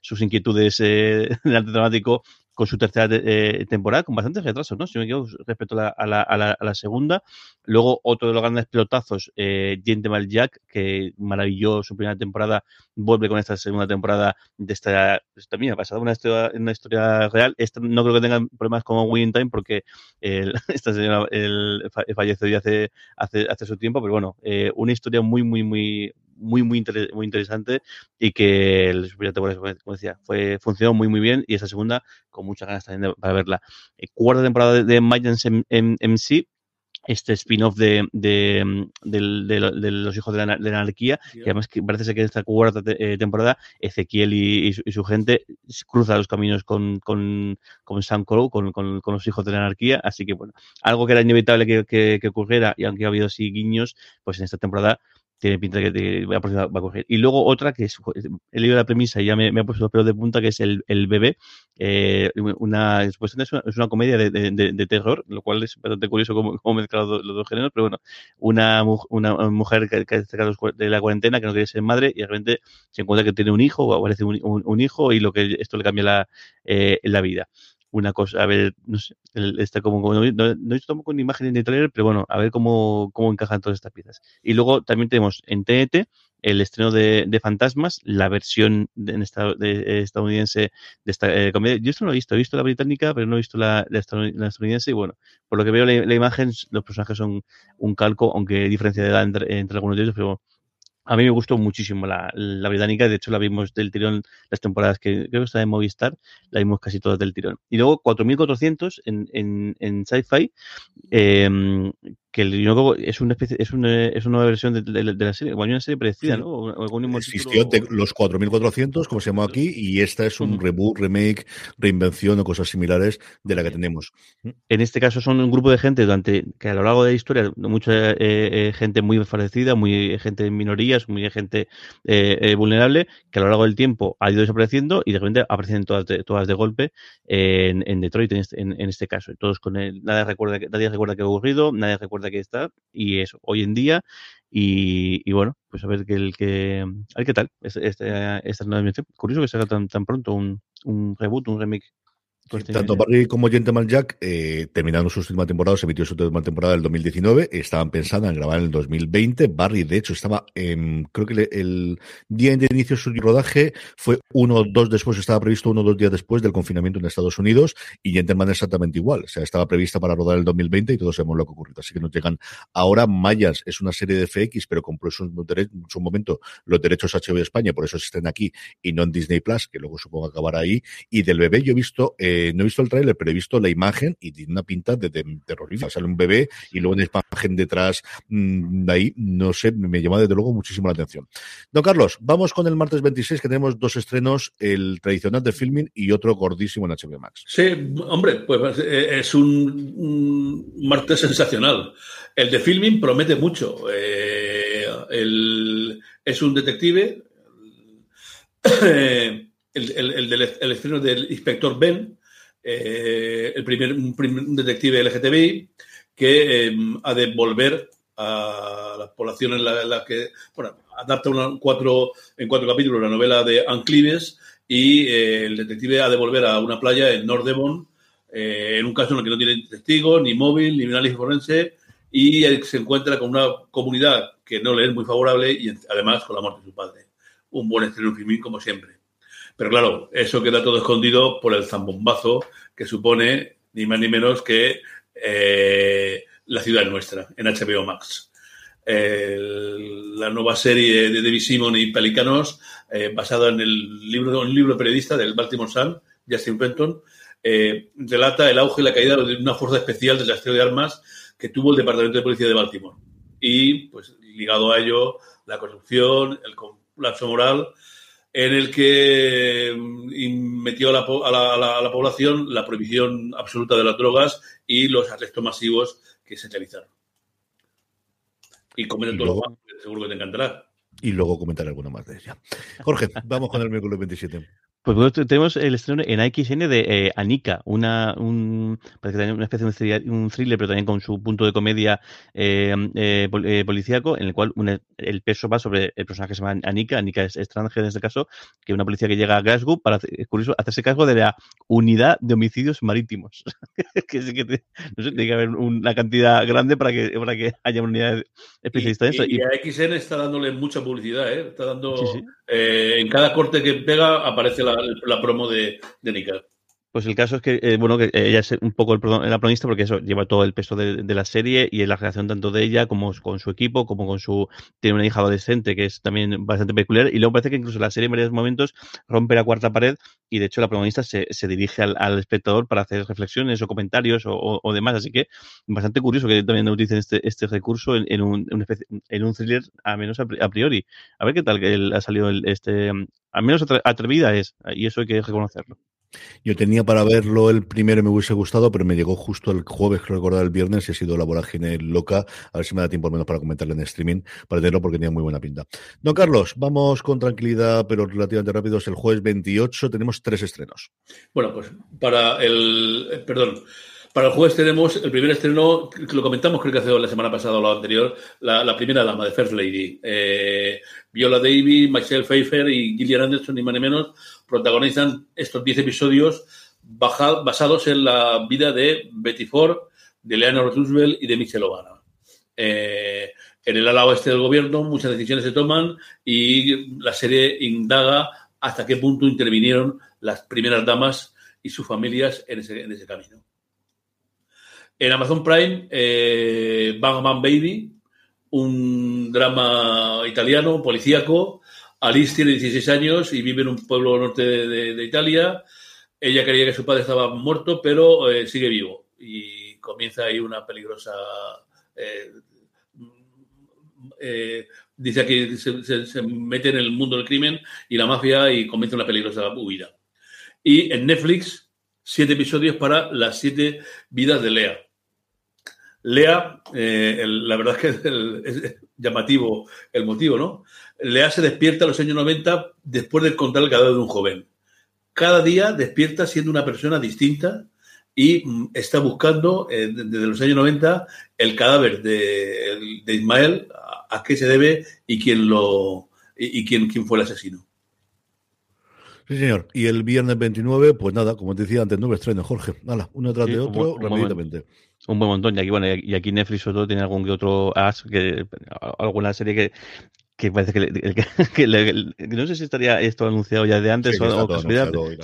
sus inquietudes eh, del arte dramático, con su tercera eh, temporada, con bastantes retrasos, ¿no? Si me equivoco, respecto a la, a, la, a, la, segunda. Luego, otro de los grandes pelotazos, eh, Gentleman Jack, que maravilló su primera temporada, vuelve con esta segunda temporada de esta, también ha pasado una historia, una historia real. Esta, no creo que tengan problemas como Winning Time, porque el, esta señora el, falleció hace, hace, hace su tiempo, pero bueno, eh, una historia muy, muy, muy, muy, muy, muy interesante y que la primera temporada, como decía, fue, funcionó muy, muy bien y esa segunda con muchas ganas también para verla. Eh, cuarta temporada de, de Mayans MC este spin-off de, de, de, los hijos de la, anarquía, que además que parece ser que en esta cuarta eh, temporada Ezequiel y, su, gente cruza los caminos con, con, con Sam Crow, con, con, los hijos de la anarquía, así que bueno, algo que era inevitable que, que ocurriera y aunque ha habido así guiños, pues en esta temporada tiene pinta de que va, a, va a coger. Y luego otra que es, he leído la premisa y ya me, ha puesto los pelos de punta, que es el, el bebé. Eh, una, es una, es una comedia de, de, terror, lo cual es bastante curioso cómo, cómo mezclar los, dos géneros, pero bueno, una, una mujer que, que de la cuarentena, que no quiere ser madre, y de repente se encuentra que tiene un hijo, o aparece un, un, hijo, y lo que esto le cambia la, eh, la vida una cosa, a ver, no sé, está como, no, no, he visto tampoco ni imagen ni trailer, pero bueno, a ver cómo, cómo encajan todas estas piezas. Y luego también tenemos en TNT el estreno de, de Fantasmas, la versión de, en esta, de, estadounidense de esta eh, comedia. Yo esto no lo he visto, he visto la británica, pero no he visto la, la, estadounidense. Y bueno, por lo que veo la, la, imagen, los personajes son un calco, aunque hay diferencia de edad entre, entre algunos de ellos, pero a mí me gustó muchísimo la, británica, de hecho la vimos del tirón las temporadas que creo que está en Movistar, la vimos casi todas del tirón. Y luego 4400 en, en, en Sci-Fi, eh, que el es una especie, es una, es una nueva versión de, de, la serie, o hay una serie parecida, ¿no? O algún Existió los 4400, como se llamó aquí, y esta es un reboot, remake, reinvención o cosas similares de la que tenemos. En este caso son un grupo de gente durante que a lo largo de la historia, mucha eh, eh, gente muy desfallecida, muy gente en minorías, muy gente eh, vulnerable, que a lo largo del tiempo ha ido desapareciendo y de repente aparecen todas de, todas de golpe en, en Detroit en este, en, en este caso. Todos con el, nadie recuerda, nadie recuerda que ha ocurrido, nadie recuerda que está y eso, hoy en día. Y, bueno, pues a ver qué, el que, a ver qué tal este, esta nueva. Curioso que se haga tan, tan pronto un, un reboot, un remake tanto Barry como Gentleman Jack eh, terminaron su última temporada, se emitió su última temporada en el 2019, estaban pensando en grabar en el 2020. Barry, de hecho, estaba creo que el día de inicio de su rodaje fue uno o dos después, estaba previsto uno o dos días después del confinamiento en Estados Unidos y Gentleman exactamente igual. O sea, estaba prevista para rodar el 2020 y todos sabemos lo que ocurrió. Así que nos llegan ahora Mayas, es una serie de FX, pero compró en su momento los derechos HBO de España, por eso estén aquí y no en Disney Plus, que luego supongo acabará ahí. Y del bebé yo he visto eh, eh, no he visto el tráiler, pero he visto la imagen y tiene una pinta de, de. Sale un bebé y luego una imagen detrás mm, de ahí, no sé, me llama desde luego muchísimo la atención. Don Carlos, vamos con el martes 26, que tenemos dos estrenos, el tradicional de filming y otro gordísimo en HBO Max. Sí, hombre, pues eh, es un, martes sensacional. El de filming promete mucho. Eh, es un detective. el, el, el, estreno del inspector Ben, eh, el primer, un, detective LGTBI que eh, ha de volver a la población en la, que, bueno, adapta una, cuatro, en cuatro capítulos la novela de Anclives y eh, el detective ha de volver a una playa en North Devon, en un caso en el que no tiene testigo, ni móvil, ni análisis forense, y se encuentra con una comunidad que no le es muy favorable y además con la muerte de su padre. Un buen estreno filmín como siempre. Pero claro, eso queda todo escondido por el zambombazo que supone ni más ni menos que eh, La ciudad nuestra en HBO Max. la nueva serie de David Simon y Pelicanos, eh, basada en el libro, un libro periodista del Baltimore Sun, Justin Fenton, eh, relata el auge y la caída de una fuerza especial de rastreo de armas que tuvo el Departamento de Policía de Baltimore. Y, pues, ligado a ello, la corrupción, el colapso moral en el que mm, metió a la, población la prohibición absoluta de las drogas y los arrestos masivos que se realizaron. Y comenten todo lo seguro que te encantará. Y luego comentaré alguna más de ella. Jorge, vamos con el miércoles 27. Pues tenemos el estreno en AXN de eh, Anika, una, un, una especie de un thriller, pero también con su punto de comedia eh, eh, eh policíaco, en el cual el peso va sobre el personaje que se llama Anika, Anika es extranjera en este caso, que es una policía que llega a Glasgow para, es curioso, hacerse cargo de la unidad de homicidios marítimos. que, que no sé, tiene que haber una cantidad grande para que, para que haya una unidad especialista en eso. Y, AXN está dándole mucha publicidad, ¿eh? está dando, en cada corte que pega aparece la la, promo de, de Nika. Pues el caso es que, eh, bueno, que ella es un poco el, la protagonista porque eso lleva todo el peso de, la serie y la relación tanto de ella como con su equipo, como con su. Tiene una hija adolescente que es también bastante peculiar. Y luego parece que incluso la serie en varios momentos rompe la cuarta pared y de hecho la protagonista se, se dirige al, espectador para hacer reflexiones o comentarios o, demás. Así que bastante curioso que también utilicen este, este recurso en, un, en un thriller, a menos a, priori. A ver qué tal que ha salido el, este. Al menos atrevida es, y eso hay que reconocerlo. Yo tenía para verlo el primero y me hubiese gustado, pero me llegó justo el jueves, creo recordar el viernes, y ha sido la vorágine loca. A ver si me da tiempo al menos para comentarle en streaming, para tenerlo porque tenía muy buena pinta. Don Carlos, vamos con tranquilidad, pero relativamente rápidos. El jueves 28 tenemos tres estrenos. Bueno, pues para el. Eh, perdón. Para el jueves tenemos el primer estreno, lo comentamos creo que hace la semana pasada o la anterior, la, primera dama de First Lady. Eh, Viola Davis, Michelle Pfeiffer y Gillian Anderson, ni más ni menos, protagonizan estos 10 episodios basados en la vida de Betty Ford, de Eleanor Roosevelt y de Michelle Obama. Eh, en el ala oeste del gobierno muchas decisiones se toman y la serie indaga hasta qué punto intervinieron las primeras damas y sus familias en ese, camino. En Amazon Prime, eh, Bang Bang Baby, un drama italiano, policíaco, Alice tiene 16 años y vive en un pueblo norte de, Italia. Ella creía que su padre estaba muerto, pero eh, sigue vivo. Y comienza ahí una peligrosa. Eh, eh, dice que se, mete en el mundo del crimen y la mafia y comienza una peligrosa huida. Y en Netflix, siete episodios para las siete vidas de Lea. Lea, la verdad es que es llamativo el motivo, ¿no? Lea se despierta a los años 90 después de encontrar el cadáver de un joven. Cada día despierta siendo una persona distinta y mm, está buscando eh, desde los años 90 el cadáver de, Ismael, a, qué se debe y quién lo y, quién, quién fue el asesino. Sí, señor. Y el viernes 29, pues nada, como te decía antes, nueve estrenos, Jorge. Nada, uno tras de otro, rápidamente. Un buen montón. Y aquí, bueno, y aquí Netflix sobre todo tiene algún que otro as, que, alguna serie que, que parece que, no sé si estaría esto anunciado ya de antes o, o sí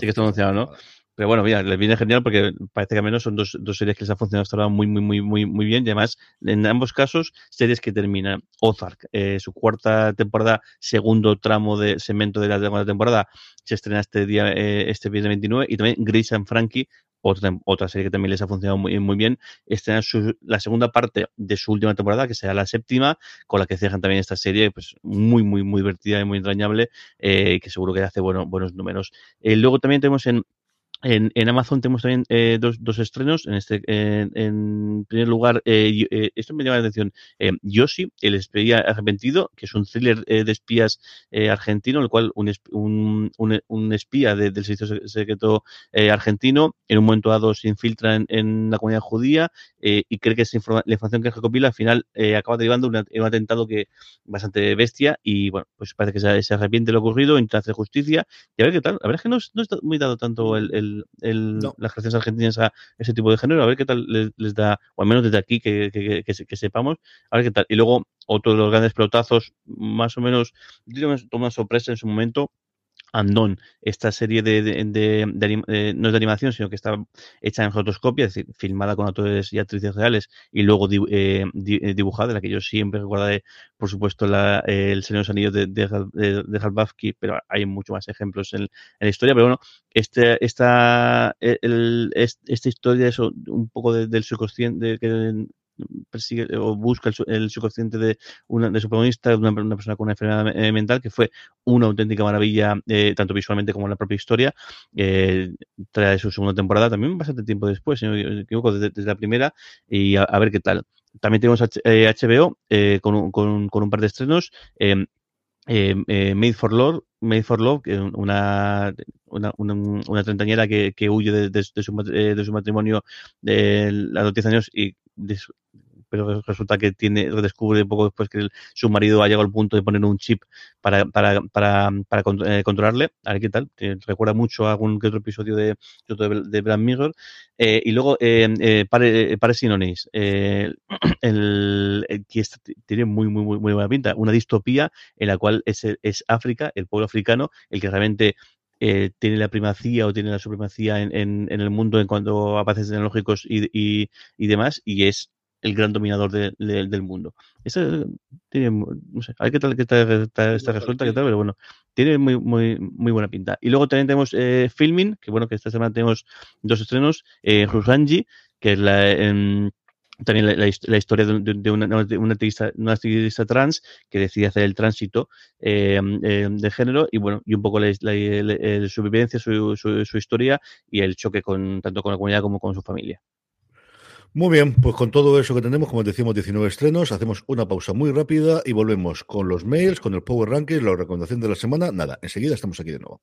que está anunciado, ¿no? Pero bueno, mira, les viene genial porque parece que al menos son dos, dos series que les ha funcionado hasta ahora muy, muy, muy, muy, muy bien. Y además, en ambos casos, series que terminan. Ozark, eh, su cuarta temporada, segundo tramo de segmento de la segunda temporada, se estrena este día, eh, este viernes 29. Y también Grace and Frankie, otra, otra serie que también les ha funcionado muy, muy bien, estrena la segunda parte de su última temporada, que será la séptima, con la que cierran también esta serie, pues muy, muy, muy divertida y muy entrañable, eh, que seguro que hace bueno, buenos números. Eh, luego también tenemos en en, en, Amazon tenemos también eh, dos, dos, estrenos. En este, en primer lugar, eh, eh, esto me llama la atención. Eh, Yoshi, el espía arrepentido, que es un thriller eh, de espías argentino, en el cual un, un, un, espía de, del servicio secreto argentino, en un momento dado se infiltra en, en la comunidad judía y cree que esa la información que recopila al final acaba derivando un atentado que bastante bestia y bueno, pues parece que se, arrepiente lo ocurrido, intenta hacer justicia y a ver qué tal. La verdad es que no, no está muy dado tanto el las creaciones argentinas a ese tipo de género, a ver qué tal les, da, o al menos desde aquí que, que, sepamos, a ver qué tal. Y luego otro de los grandes pelotazos, más o menos, digamos, una sorpresa en su momento, Andón, esta serie de, de, eh, no es de animación, sino que está hecha en rotoscopia, es decir, filmada con actores y actrices reales y luego eh, eh, dibujada, la que yo siempre recordaré, por supuesto, la, El Señor de los Anillos de, de, pero hay muchos más ejemplos en, la historia. Pero bueno, este, esta, el, esta historia es un poco del subconsciente, que persigue o busca el, subconsciente de, una, de su protagonista, una, una persona con una enfermedad eh, mental, que fue una auténtica maravilla, eh, tanto visualmente como en la propia historia. Eh, trae su segunda temporada también bastante tiempo después, si no me equivoco, desde, la primera, y a, ver qué tal. También tenemos HBO eh, con, un, con, con, un par de estrenos. Made for Love, Made for Love, una, una, una, una treintañera que, que huye de, su, de, su, matrimonio de, a los 10 años y pero resulta que tiene descubre poco después que su marido ha llegado al punto de poner un chip para, para, para, para eh, controlarle. A ver qué tal. recuerda mucho a algún que otro episodio de, de, de Mirror. Eh, y luego, eh, eh Pare, Pare Sinonis, el, que tiene muy, muy, muy, muy buena pinta. Una distopía en la cual es, es África, el pueblo africano, el que realmente eh, tiene la primacía o tiene la supremacía en, en, en el mundo en cuanto a avances tecnológicos y, y, y demás, y es el gran dominador de, de, del mundo. Eso tiene, no sé, hay que tal que está, está resuelta, que tal, pero bueno, tiene muy, muy, muy buena pinta. Y luego también tenemos eh, Filming, que bueno, que esta semana tenemos dos estrenos, eh, Rusanji, que es la, eh, también la, la, historia de, de, una, una, activista, una, activista, trans que decide hacer el tránsito eh, eh, de género y bueno, y un poco la, su vivencia, su, su, su, historia y el choque con tanto con la comunidad como con su familia. Muy bien, pues con todo eso que tenemos, como decimos, 19 estrenos, hacemos una pausa muy rápida y volvemos con los mails, con el Power Ranking, la recomendación de la semana. Nada, enseguida estamos aquí de nuevo.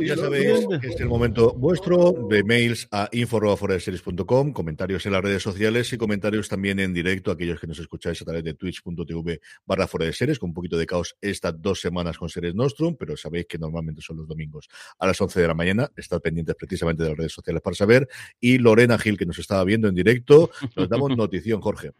Ya sabéis que es el momento vuestro de mails a info.foradeseries.com, comentarios en las redes sociales y comentarios también en directo, aquellos que nos escucháis a través de twitch.tv barra fuera de series, con un poquito de caos estas dos semanas con Series Nostrum, pero sabéis que normalmente son los domingos a las 11 de la mañana. Estad pendientes precisamente de las redes sociales para saber. Y Lorena Gil, que nos estaba viendo en directo, nos damos notición, Jorge.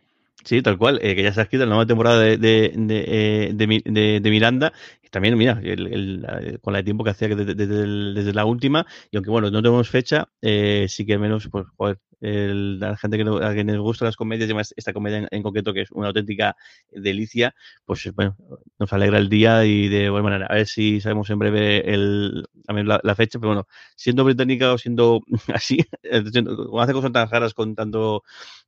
Sí, tal cual, eh, que ya se ha escrito la nueva temporada de, de, de, eh, de, Miranda. También, mira, el, el, con la de tiempo que hacía desde, desde, desde, la última, y aunque bueno, no tenemos fecha, eh, sí que menos, pues, joder, el, la gente que no, a quienes gustan las comedias, además esta comedia en, en, concreto, que es una auténtica delicia, pues bueno, nos alegra el día y de buena manera. A ver si sabemos en breve el, la, la fecha, pero bueno, siendo británica o siendo así, como hace cosas tan raras con tanto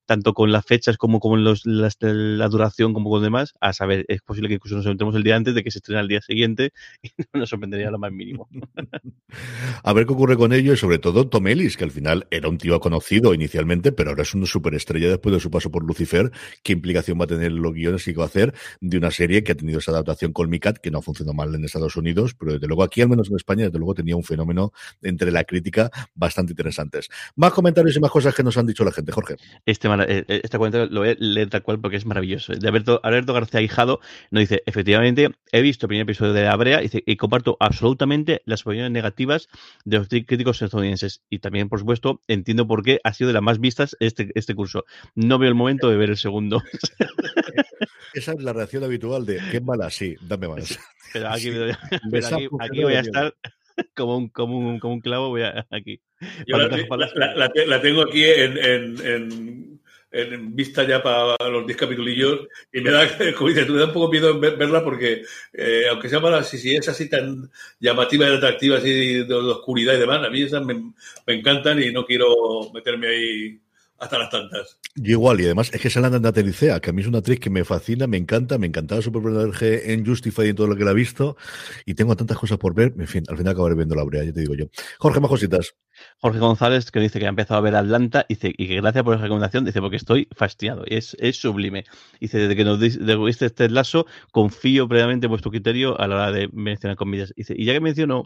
tanto con las fechas como con los, las, la duración como con demás, a saber, es posible que incluso nos entremos el día antes de que se estrene el día siguiente y no nos sorprendería lo más mínimo. a ver qué ocurre con ello y sobre todo Tom Ellis, que al final era un tío conocido inicialmente, pero ahora es una superestrella después de su paso por Lucifer. ¿Qué implicación va a tener los guiones que va a hacer de una serie que ha tenido esa adaptación con Micat, que no ha funcionado mal en Estados Unidos, pero desde luego aquí, al menos en España, desde luego tenía un fenómeno entre la crítica bastante interesantes. Más comentarios y más cosas que nos han dicho la gente, Jorge. Este esta cuenta lo voy a leer tal cual porque es maravilloso. De Alberto, Alberto García Guijado nos dice, efectivamente, he visto el primer episodio de La Brea y, y comparto absolutamente las opiniones negativas de los críticos estadounidenses. Y también, por supuesto, entiendo por qué ha sido de las más vistas este, este curso. No veo el momento de ver el segundo. Esa es la reacción habitual de, qué mala, sí, dame más. Pero aquí, sí. pero aquí, aquí voy a estar como un, como un, como un clavo voy a, aquí. Yo la, la, la, la, tengo aquí en, en, en, en, vista ya para los 10 capitulillos y me da, como dices, me da un poco miedo verla porque, eh, aunque sea para, si, si es así tan llamativa y atractiva, así de, oscuridad y demás, a mí esas me encantan y no quiero meterme ahí hasta las tantas. Yo igual, y además es que sale Natalie Licea, que a mí es una actriz que me fascina, me encanta, me encantaba su personaje en Justify y en todo lo que la he visto, y tengo tantas cosas por ver, en fin, al final acabaré viendo la brea, ya te digo yo. Jorge, más cositas. Jorge González, que dice que ha empezado a ver Atlanta, dice, y que gracias por la recomendación, dice, porque estoy fastidiado, es, es sublime. Dice, desde que nos diste este lazo, confío previamente en vuestro criterio a la hora de mencionar comillas. Dice, y ya que menciono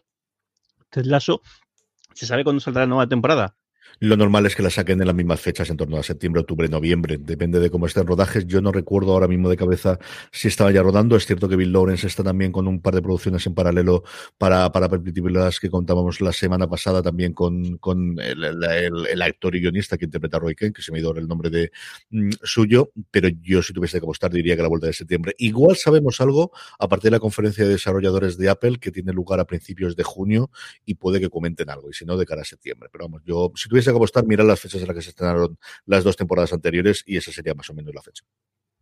este lazo, ¿se sabe cuándo saldrá la nueva temporada? Lo normal es que la saquen en las mismas fechas, en torno a septiembre, octubre, noviembre. Depende de cómo estén rodajes. Yo no recuerdo ahora mismo de cabeza si estaba ya rodando. Es cierto que Bill Lawrence está también con un par de producciones en paralelo para, para las que contábamos la semana pasada también con, con el, actor y guionista que interpreta a Roy Kent, que se me ido el nombre de mm, suyo. Pero yo, si tuviese que apostar, diría que la vuelta de septiembre. Igual sabemos algo, aparte de la conferencia de desarrolladores de Apple, que tiene lugar a principios de junio y puede que comenten algo. Y si no, de cara a septiembre. Pero vamos, yo, si tuviese que apostar, mira las fechas en las que se estrenaron las dos temporadas anteriores y esa sería más o menos la fecha.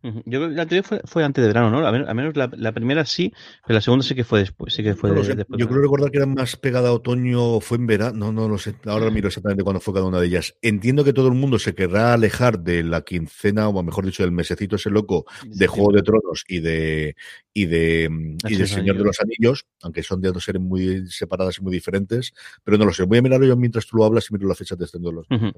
Yo creo que la anterior fue, fue, antes de verano, ¿no? A menos, la, la, primera sí, pero la segunda sí que fue después. Sí que fue no de, sé. después Yo creo recordar que era más pegada a otoño fue en verano. No, no lo sé. Ahora miro exactamente cuándo fue cada una de ellas. Entiendo que todo el mundo se querrá alejar de la quincena, o mejor dicho, del mesecito ese loco de Juego de Tronos y de y de, y de Señor de los Anillos, aunque son de dos series muy separadas y muy diferentes. Pero no lo sé. Voy a mirarlo yo mientras tú lo hablas y miro la fecha de de los. Uh -huh.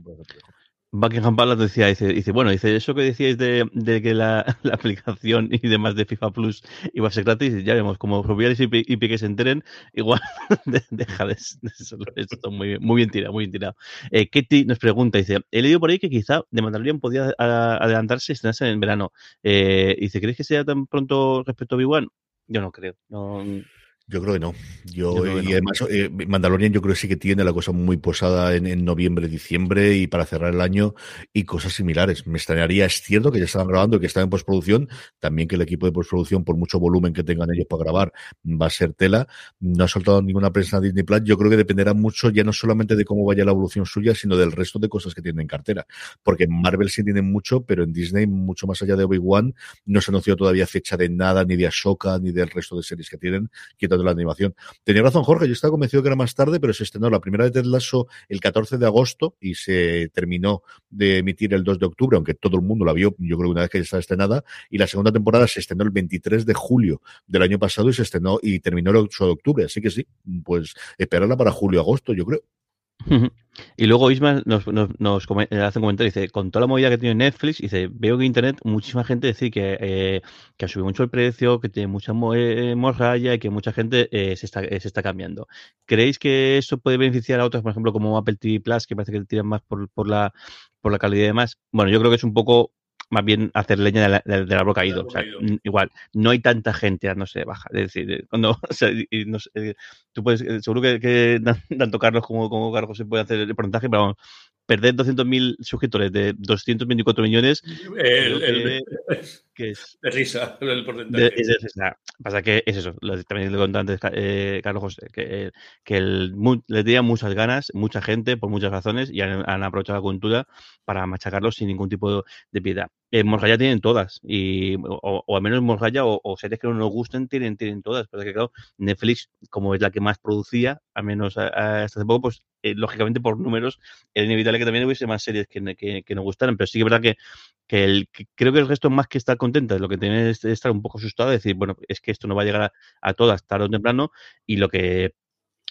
Buckingham Palace decía, dice, dice, bueno, dice, eso que decíais de, de que la, la, aplicación y demás de FIFA Plus iba a ser gratis, ya vemos, como Rubiales y, y Piqué se enteren, igual de, deja de, de eso, esto muy bien, muy bien tirado, muy bien tirado. Eh, Ketty nos pregunta, dice, he leído por ahí que quizá de Mandalorian podía adelantarse y estrenarse en verano. Eh, dice, ¿crees que sea tan pronto respecto a Obi-Wan? Yo no creo. No, yo creo que no. Yo, que y no. además, eh, Mandalorian yo creo que sí que tiene la cosa muy posada en, en, noviembre, diciembre y para cerrar el año y cosas similares. Me extrañaría, es cierto que ya estaban grabando y que están en postproducción, también que el equipo de postproducción, por mucho volumen que tengan ellos para grabar, va a ser tela. No ha soltado ninguna prensa Disney Plus. Yo creo que dependerá mucho ya no solamente de cómo vaya la evolución suya, sino del resto de cosas que tienen en cartera. Porque en Marvel sí tienen mucho, pero en Disney, mucho más allá de Obi-Wan, no se anunció todavía fecha de nada, ni de Ashoka, ni del resto de series que tienen, quitando la animación. Tenía razón Jorge, yo estaba convencido que era más tarde, pero se estrenó la primera de Ted Lasso el 14 de agosto y se terminó de emitir el 2 de octubre, aunque todo el mundo la vio, yo creo una vez que ya estaba estrenada, y la segunda temporada se estrenó el 23 de julio del año pasado y se estrenó y terminó el 8 de octubre, así que sí, pues esperarla para julio-agosto, yo creo. Y luego Isma nos, nos, nos hace un comentario, dice, con toda la movida que tiene Netflix, dice, veo que Internet, muchísima gente dice que, eh, que ha subido mucho el precio, que tiene mucha eh, morralla y que mucha gente eh, se, está, se está cambiando. ¿Creéis que eso puede beneficiar a otros, por ejemplo, como Apple TV Plus, que parece que tiran más por, por, la, por la calidad y demás? Bueno, yo creo que es un poco más bien hacer leña de la, de, de árbol caído. O sea, igual, no hay tanta gente no se baja. Es decir, cuando, o sea, y no sé, tú puedes, seguro que, que tanto Carlos como, como Carlos se puede hacer el porcentaje, pero vamos, perder 200.000 suscriptores de 224 millones. El, el, que, que es de risa el porcentaje. De, es, es, es, pasa que es eso, lo, también le conté antes eh, Carlos José, que, que el, les tenía muchas ganas, mucha gente, por muchas razones, y han, han aprovechado la cultura para machacarlos sin ningún tipo de piedad. En Morgalla tienen todas, y, o, o al menos Morgalla o, o, series que no nos gusten tienen, tienen todas, pero es que claro, Netflix, como es la que más producía, al menos hasta hace poco, pues eh, lógicamente por números era inevitable que también hubiese más series que, que, que nos gustaran, pero sí que es verdad que, que, el, creo que el resto más que estar contenta, lo que tiene es estar un poco asustado, decir, bueno, es que esto no va a llegar a, a todas tarde o temprano, y lo que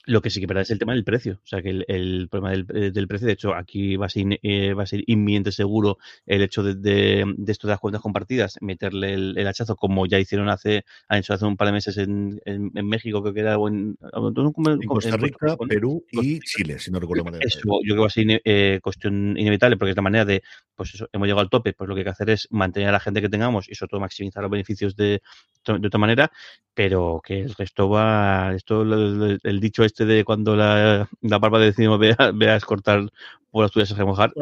lo que sí que verdad es el tema del precio. O sea, que el, el problema del, eh, del, precio, de hecho, aquí va a ser, eh, va a ser inminente seguro el hecho de, de, de, esto de las cuentas compartidas, meterle el, el, hachazo como ya hicieron hace, han hecho hace un par de meses en, en, en México, creo que era, o en, en Costa Rica, Perú y Chile, si no recuerdo mal. Eso, yo creo que va a ser eh, cuestión inevitable, porque es la manera de, pues eso, hemos llegado al tope, pues lo que hay que hacer es mantener a la gente que tengamos y sobre todo maximizar los beneficios de, de otra manera, pero que el resto va, esto, el, el dicho este de cuando la, la barba de vecino vea, veas cortar por las tuyas a remojar,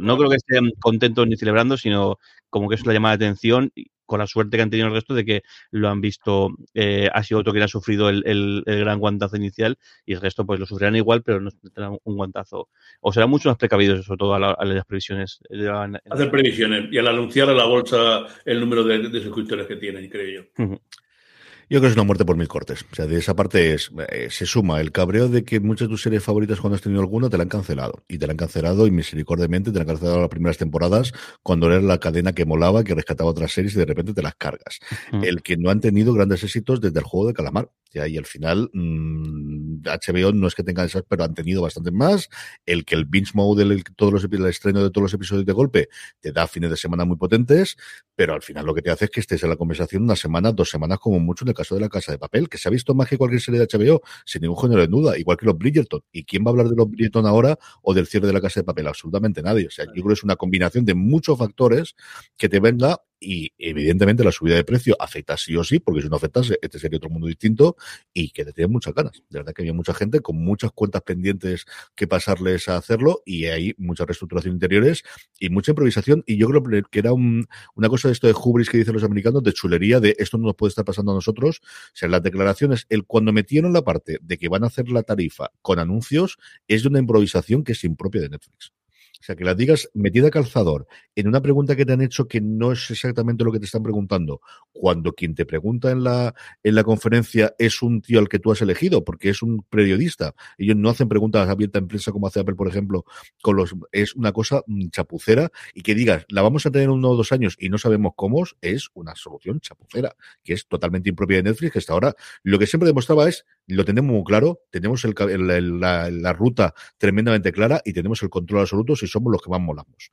no creo que estén contentos ni celebrando, sino como que es la llamada de atención con la suerte que han tenido el resto de que lo han visto, eh, ha sido otro que ha sufrido el, el, el, gran guantazo inicial y el resto pues lo sufrirán igual, pero no tendrán un guantazo. O serán mucho más precavidos, sobre todo a, la, a las previsiones. Hacer previsiones y al anunciar a la bolsa el número de, de suscriptores que tienen, creo yo. Uh -huh. Yo creo que es una muerte por mil cortes. O sea, de esa parte es, eh, se suma el cabreo de que muchas de tus series favoritas cuando has tenido alguna te la han cancelado. Y te la han cancelado y misericordiamente te la han cancelado las primeras temporadas cuando era la cadena que molaba, que rescataba otras series y de repente te las cargas. Uh -huh. El que no han tenido grandes éxitos desde el juego de calamar. Ya, y al final, mmm, HBO no es que tenga esas, pero han tenido bastante más. El que el binge mode, el, todos los, el estreno de todos los episodios de golpe, te da fines de semana muy potentes, pero al final lo que te hace es que estés en la conversación una semana, dos semanas como mucho caso de la casa de papel, que se ha visto más que cualquier serie de HBO, sin ningún género de duda, igual que los Bridgerton. ¿Y quién va a hablar de los Bridgerton ahora o del cierre de la casa de papel? Absolutamente nadie. O sea, yo creo que es una combinación de muchos factores que te venga y evidentemente la subida de precio afecta sí o sí, porque si no afectase, este sería otro mundo distinto y que te tienen muchas ganas. De verdad que había mucha gente con muchas cuentas pendientes que pasarles a hacerlo y hay mucha reestructuración interiores y mucha improvisación y yo creo que era una cosa de esto de hubris que dicen los americanos, de chulería, de esto no nos puede estar pasando a nosotros. O sea, las declaraciones, el cuando metieron la parte de que van a hacer la tarifa con anuncios, es de una improvisación que es impropia de Netflix. O sea, que la digas metida calzador en una pregunta que te han hecho que no es exactamente lo que te están preguntando, cuando quien te pregunta en la, en la conferencia es un tío al que tú has elegido, porque es un periodista. Ellos no hacen preguntas abiertas en prensa como hace Apple, por ejemplo, con los, es una cosa mm, chapucera y que digas, la vamos a tener uno o dos años y no sabemos cómo, es una solución chapucera, que es totalmente impropia de Netflix, que hasta ahora lo que siempre demostraba es, lo tenemos muy claro, tenemos el, la, la, ruta tremendamente clara y tenemos el control absoluto si somos los que más molamos.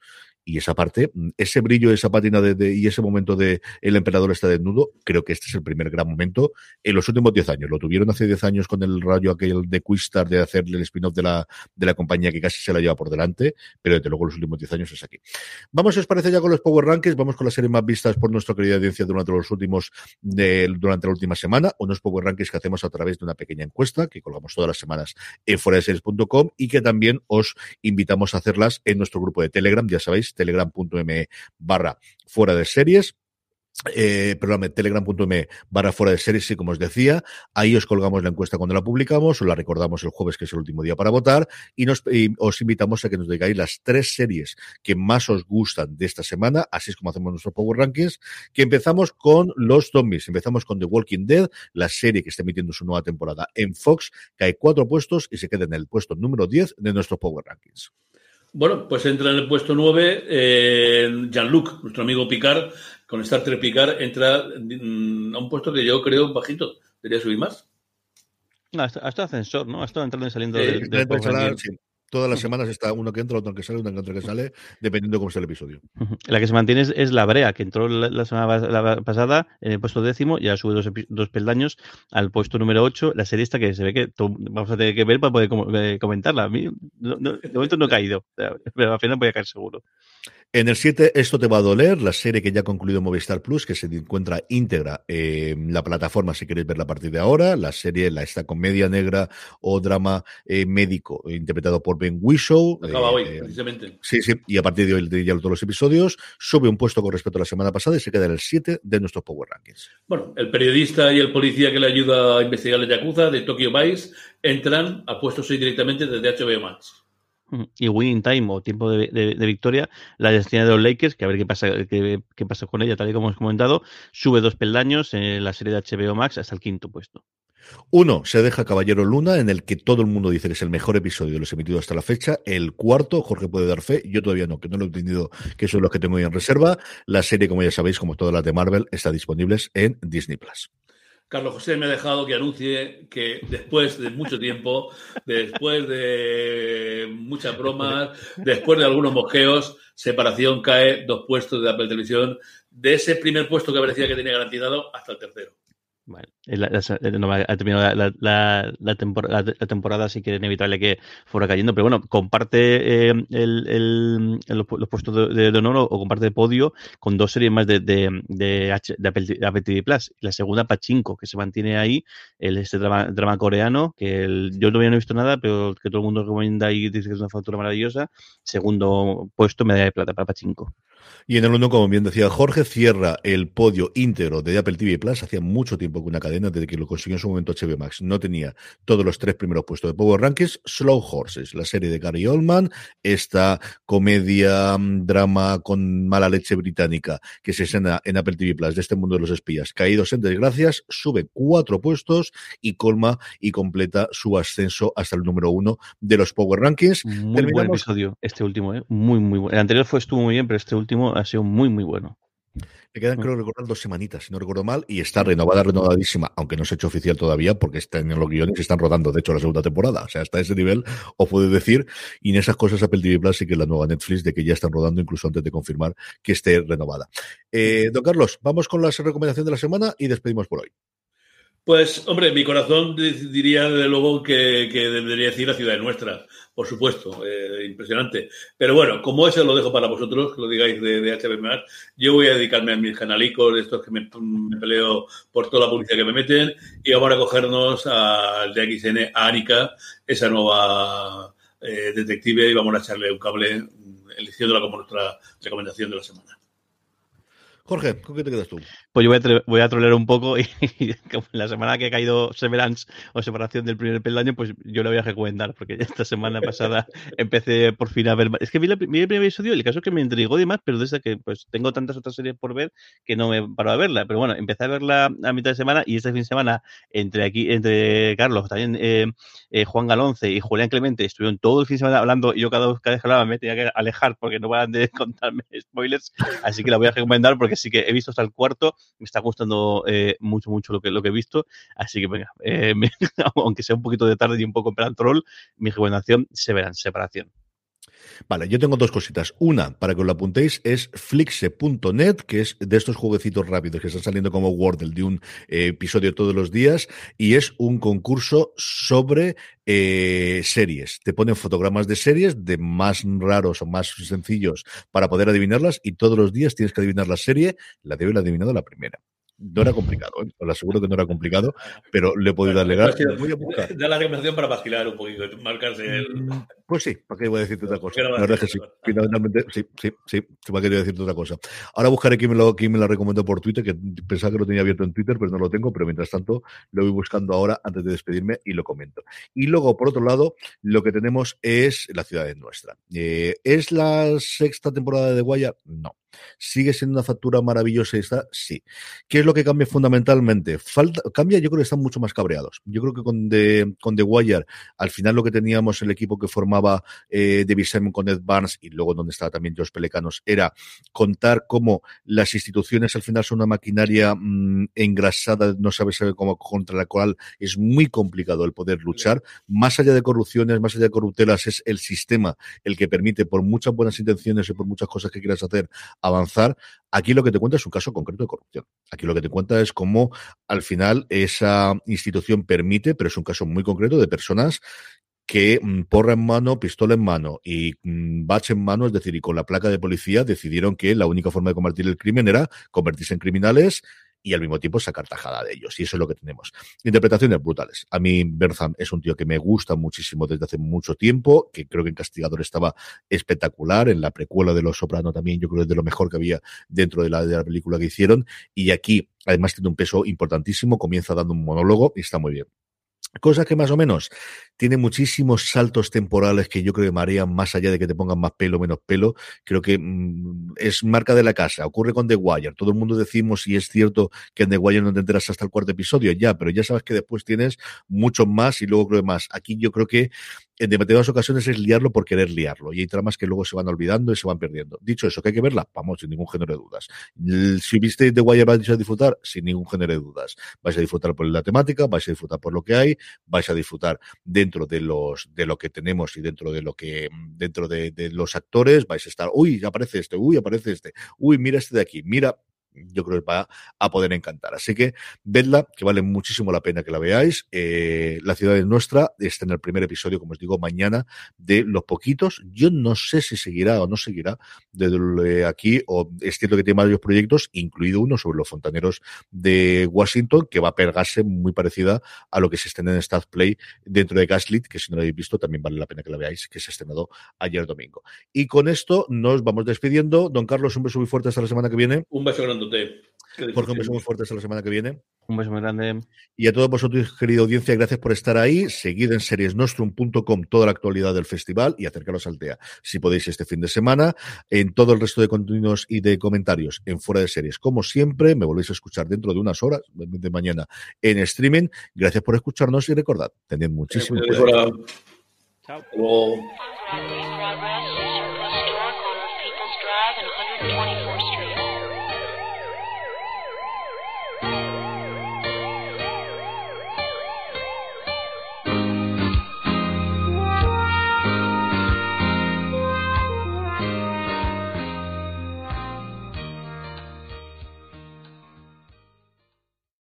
Y esa parte, ese brillo, esa pátina de, y ese momento de el emperador está desnudo, creo que este es el primer gran momento en los últimos 10 años. Lo tuvieron hace 10 años con el rayo aquel de Quistar de hacerle el spin-off de la, de la compañía que casi se la lleva por delante, pero desde luego los últimos 10 años es aquí. Vamos, si os parece, ya con los Power Rankings, vamos con las series más vistas por nuestra querida audiencia durante los últimos, de, durante la última semana, unos Power Rankings que hacemos a través de una pequeña encuesta que colgamos todas las semanas en foraseries.com y que también os invitamos a hacerlas en nuestro grupo de Telegram, ya sabéis, telegram.me barra fuera de series eh, perdón, telegram.me barra fuera de series, y como os decía, ahí os colgamos la encuesta cuando la publicamos, os la recordamos el jueves, que es el último día para votar, y, nos, os invitamos a que nos digáis las tres series que más os gustan de esta semana, así es como hacemos nuestro Power Rankings, que empezamos con los zombies, empezamos con The Walking Dead, la serie que está emitiendo su nueva temporada en Fox, hay cuatro puestos y se queda en el puesto número 10 de nuestro Power Rankings. Bueno, pues entra en el puesto 9 eh, Jean-Luc, nuestro amigo Picard, con Star Trek Picard, entra mm, a un puesto que yo creo bajito. Debería subir más. No, hasta, ascensor, ¿no? Ha estado entrando y saliendo del, del Todas las semanas está uno que entra, otro que sale, uno que entra que sale, dependiendo de cómo sea el episodio. La que se mantiene es, la Brea, que entró la, semana pasada en el puesto décimo, ya sube dos, dos, peldaños al puesto número 8. La serie esta que se ve que vamos a tener que ver para poder eh, comentarla. A mí, de momento no he caído, pero al final voy a caer seguro. En el 7, esto te va a doler, la serie que ya ha concluido Movistar Plus, que se encuentra íntegra en la plataforma si queréis verla a partir de ahora. La serie, la esta comedia negra o drama eh, médico, interpretado por Ben Whishaw. Acaba hoy, eh, precisamente. Sí, sí, y a partir de hoy ya todos los episodios. Sube un puesto con respecto a la semana pasada y se queda en el 7 de nuestros Power Rankings. Bueno, el periodista y el policía que le ayuda a investigar la Yakuza de Tokyo Vice entran a puesto 6 directamente desde HBO Max. Y Winning Time o tiempo de, victoria, la destina de los Lakers, que a ver qué pasa, qué, pasa con ella, tal y como hemos comentado, sube dos peldaños en la serie de HBO Max hasta el quinto puesto. Uno, se deja Caballero Luna, en el que todo el mundo dice que es el mejor episodio de los emitidos hasta la fecha. El cuarto, Jorge puede dar fe, yo todavía no, que no lo he entendido, que son los que tengo en reserva. La serie, como ya sabéis, como todas las de Marvel, está disponible en Disney Plus. Carlos José me ha dejado que anuncie que después de mucho tiempo, después de muchas bromas, después de algunos mosqueos, separación cae dos puestos de Apple Televisión, de ese primer puesto que parecía que tenía garantizado hasta el tercero. Bueno, ha terminado la, temporada, la, temporada, así que es inevitable que fuera cayendo. Pero bueno, comparte eh, el, los, puestos de, honor o, comparte podio con dos series más de, de, de, Apple, TV Plus. La segunda, Pachinko, que se mantiene ahí, el, este drama, drama coreano, que yo todavía no he visto nada, pero que todo el mundo recomienda y dice que es una factura maravillosa. Segundo puesto, medalla de plata para Pachinko. Y en el uno, como bien decía Jorge, cierra el podio íntegro de Apple TV Plus. Hacía mucho tiempo que una cadena, desde que lo consiguió en su momento HBO Max, no tenía todos los tres primeros puestos de Power Rankings. Slow Horses, la serie de Gary Oldman, esta comedia, mm, drama con mala leche británica que se escena en Apple TV Plus de este mundo de los espías, caídos en desgracias, sube cuatro puestos y colma y completa su ascenso hasta el número uno de los Power Rankings. Muy buen episodio, este último, ¿eh? muy, muy bueno. El anterior fue, estuvo muy bien, pero este último ha sido muy, muy bueno. Me quedan, creo recordar, dos semanitas, si no recuerdo mal, y está renovada, renovadísima, aunque no se ha hecho oficial todavía, porque están en los guiones y están rodando, de hecho, la segunda temporada. O sea, hasta ese nivel, os puedo decir, y en esas cosas Apple TV Plus sí que es la nueva Netflix, de que ya están rodando incluso antes de confirmar que esté renovada. Eh, don Carlos, vamos con la recomendación de la semana y despedimos por hoy. Pues, hombre, mi corazón diría desde luego que, que debería decir la ciudad nuestra, por supuesto, eh, impresionante. Pero bueno, como eso lo dejo para vosotros, que lo digáis de, de HB yo voy a dedicarme a mis canalicos, estos que me, me, peleo por toda la publicidad que me meten, y vamos a cogernos al de XN, a Anika, esa nueva eh, detective, y vamos a echarle un cable mm, eligiéndola como nuestra recomendación de la semana. Jorge, ¿con qué te quedas tú? Pues yo voy a, voy a trolear un poco y, como la semana que ha caído Severance o separación del primer peldaño, pues yo lo voy a recomendar, porque esta semana pasada empecé por fin a ver. Es que vi, el primer episodio el caso es que me intrigó y demás, pero desde que pues tengo tantas otras series por ver que no me paro a verla. Pero bueno, empecé a verla a mitad de semana y este fin de semana, entre aquí, entre Carlos, también eh, eh, Juan Galonce y Julián Clemente, estuvieron todo el fin de semana hablando y yo cada vez, que hablaba me tenía que alejar porque no van de contarme spoilers, así que la voy a recomendar porque sí que he visto hasta el cuarto, me está gustando eh, mucho, mucho lo que, lo que he visto, así que venga, eh, aunque sea un poquito de tarde y un poco en plan troll, mi recomendación se verán, separación. Vale, yo tengo dos cositas. Una, para que os lo apuntéis, es flixe.net, que es de estos jueguecitos rápidos que están saliendo como Wordle de un eh, episodio todos los días, y es un concurso sobre eh, series. Te ponen fotogramas de series, de más raros o más sencillos, para poder adivinarlas, y todos los días tienes que adivinar la serie, la de hoy la he adivinado la primera. No era complicado, ¿eh? os aseguro que no era complicado, pero le he podido darle Voy a buscar. Da la recomendación para vacilar un poquito, marcarse el. Mm, pues sí, ¿para qué voy a decirte otra cosa? La verdad es que sí. Finalmente, sí, sí, sí, ¿para qué voy a decirte otra cosa? Ahora buscaré quién me, lo, quién me la recomendó por Twitter, que pensaba que lo tenía abierto en Twitter, pero no lo tengo, pero mientras tanto lo voy buscando ahora antes de despedirme y lo comento. Y luego, por otro lado, lo que tenemos es la ciudad de nuestra. Eh, ¿Es la sexta temporada de The Wire? No. ¿Sigue siendo una factura maravillosa esta? Sí. ¿Qué es lo que cambia fundamentalmente? Falta, cambia, yo creo que están mucho más cabreados. Yo creo que con The, con The Wire, al final lo que teníamos el equipo que formaba eh, David Simon con Ed Barnes y luego donde estaba también Josh Pelecanos, era contar cómo las instituciones al final son una maquinaria mmm, engrasada, no sabes cómo, contra la cual es muy complicado el poder luchar. Más allá de corrupciones, más allá de corruptelas, es el sistema el que permite, por muchas buenas intenciones y por muchas cosas que quieras hacer, avanzar. Aquí lo que te cuenta es un caso concreto de corrupción. Aquí lo que te cuenta es cómo al final esa institución permite, pero es un caso muy concreto de personas que mm, porra en mano, pistola en mano y mmm, bache en mano, es decir, y con la placa de policía decidieron que la única forma de combatir el crimen era convertirse en criminales y al mismo tiempo sacar tajada de ellos. Y eso es lo que tenemos. Interpretaciones brutales. A mí Bertham es un tío que me gusta muchísimo desde hace mucho tiempo, que creo que en Castigador estaba espectacular, en la precuela de Los Soprano también, yo creo que es de lo mejor que había dentro de la, de la película que hicieron. Y aquí, además, tiene un peso importantísimo, comienza dando un monólogo y está muy bien. Cosa que más o menos tiene muchísimos saltos temporales que yo creo que marean más allá de que te pongan más pelo o menos pelo. Creo que mmm, es marca de la casa. Ocurre con The Wire. Todo el mundo decimos, y es cierto que en The Wire no te enteras hasta el cuarto episodio, ya, pero ya sabes que después tienes muchos más y luego creo más. Aquí yo creo que en demasiadas ocasiones es liarlo por querer liarlo. Y hay tramas que luego se van olvidando y se van perdiendo. Dicho eso, que hay que verla, vamos, sin ningún género de dudas. Si viste The Wire vais a disfrutar, sin ningún género de dudas. Vais a disfrutar por la temática, vais a disfrutar por lo que hay, vais a disfrutar dentro de los de lo que tenemos y dentro de lo que dentro de, de los actores, vais a estar, uy, aparece este, uy, aparece este, uy, mira este de aquí, mira, yo creo que va a poder encantar. Así que vedla, que vale muchísimo la pena que la veáis. Eh, la ciudad es nuestra, está en el primer episodio, como os digo, mañana, de los poquitos. Yo no sé si seguirá o no seguirá desde aquí, o es cierto que tiene varios proyectos, incluido uno sobre los fontaneros de Washington, que va a pegarse muy parecida a lo que se estrena en Stat Play dentro de Gaslit, que si no lo habéis visto, también vale la pena que la veáis, que se estrenado ayer domingo. Y con esto nos vamos despidiendo. Don Carlos, un beso muy fuerte hasta la semana que viene. Un beso grande. Jorge, un beso muy fuerte hasta la semana que viene. Un beso muy grande. Y a todos vosotros, querida audiencia, gracias por estar ahí. Seguid en seriesnostrum.com toda la actualidad del festival y acercaros al TEA, si podéis, este fin de semana. En todo el resto de contenidos y de comentarios en Fuera de Series. Como siempre, me volvéis a escuchar dentro de unas horas, de mañana, en streaming. Gracias por escucharnos y recordad, tened muchísimo cuidado. Chao.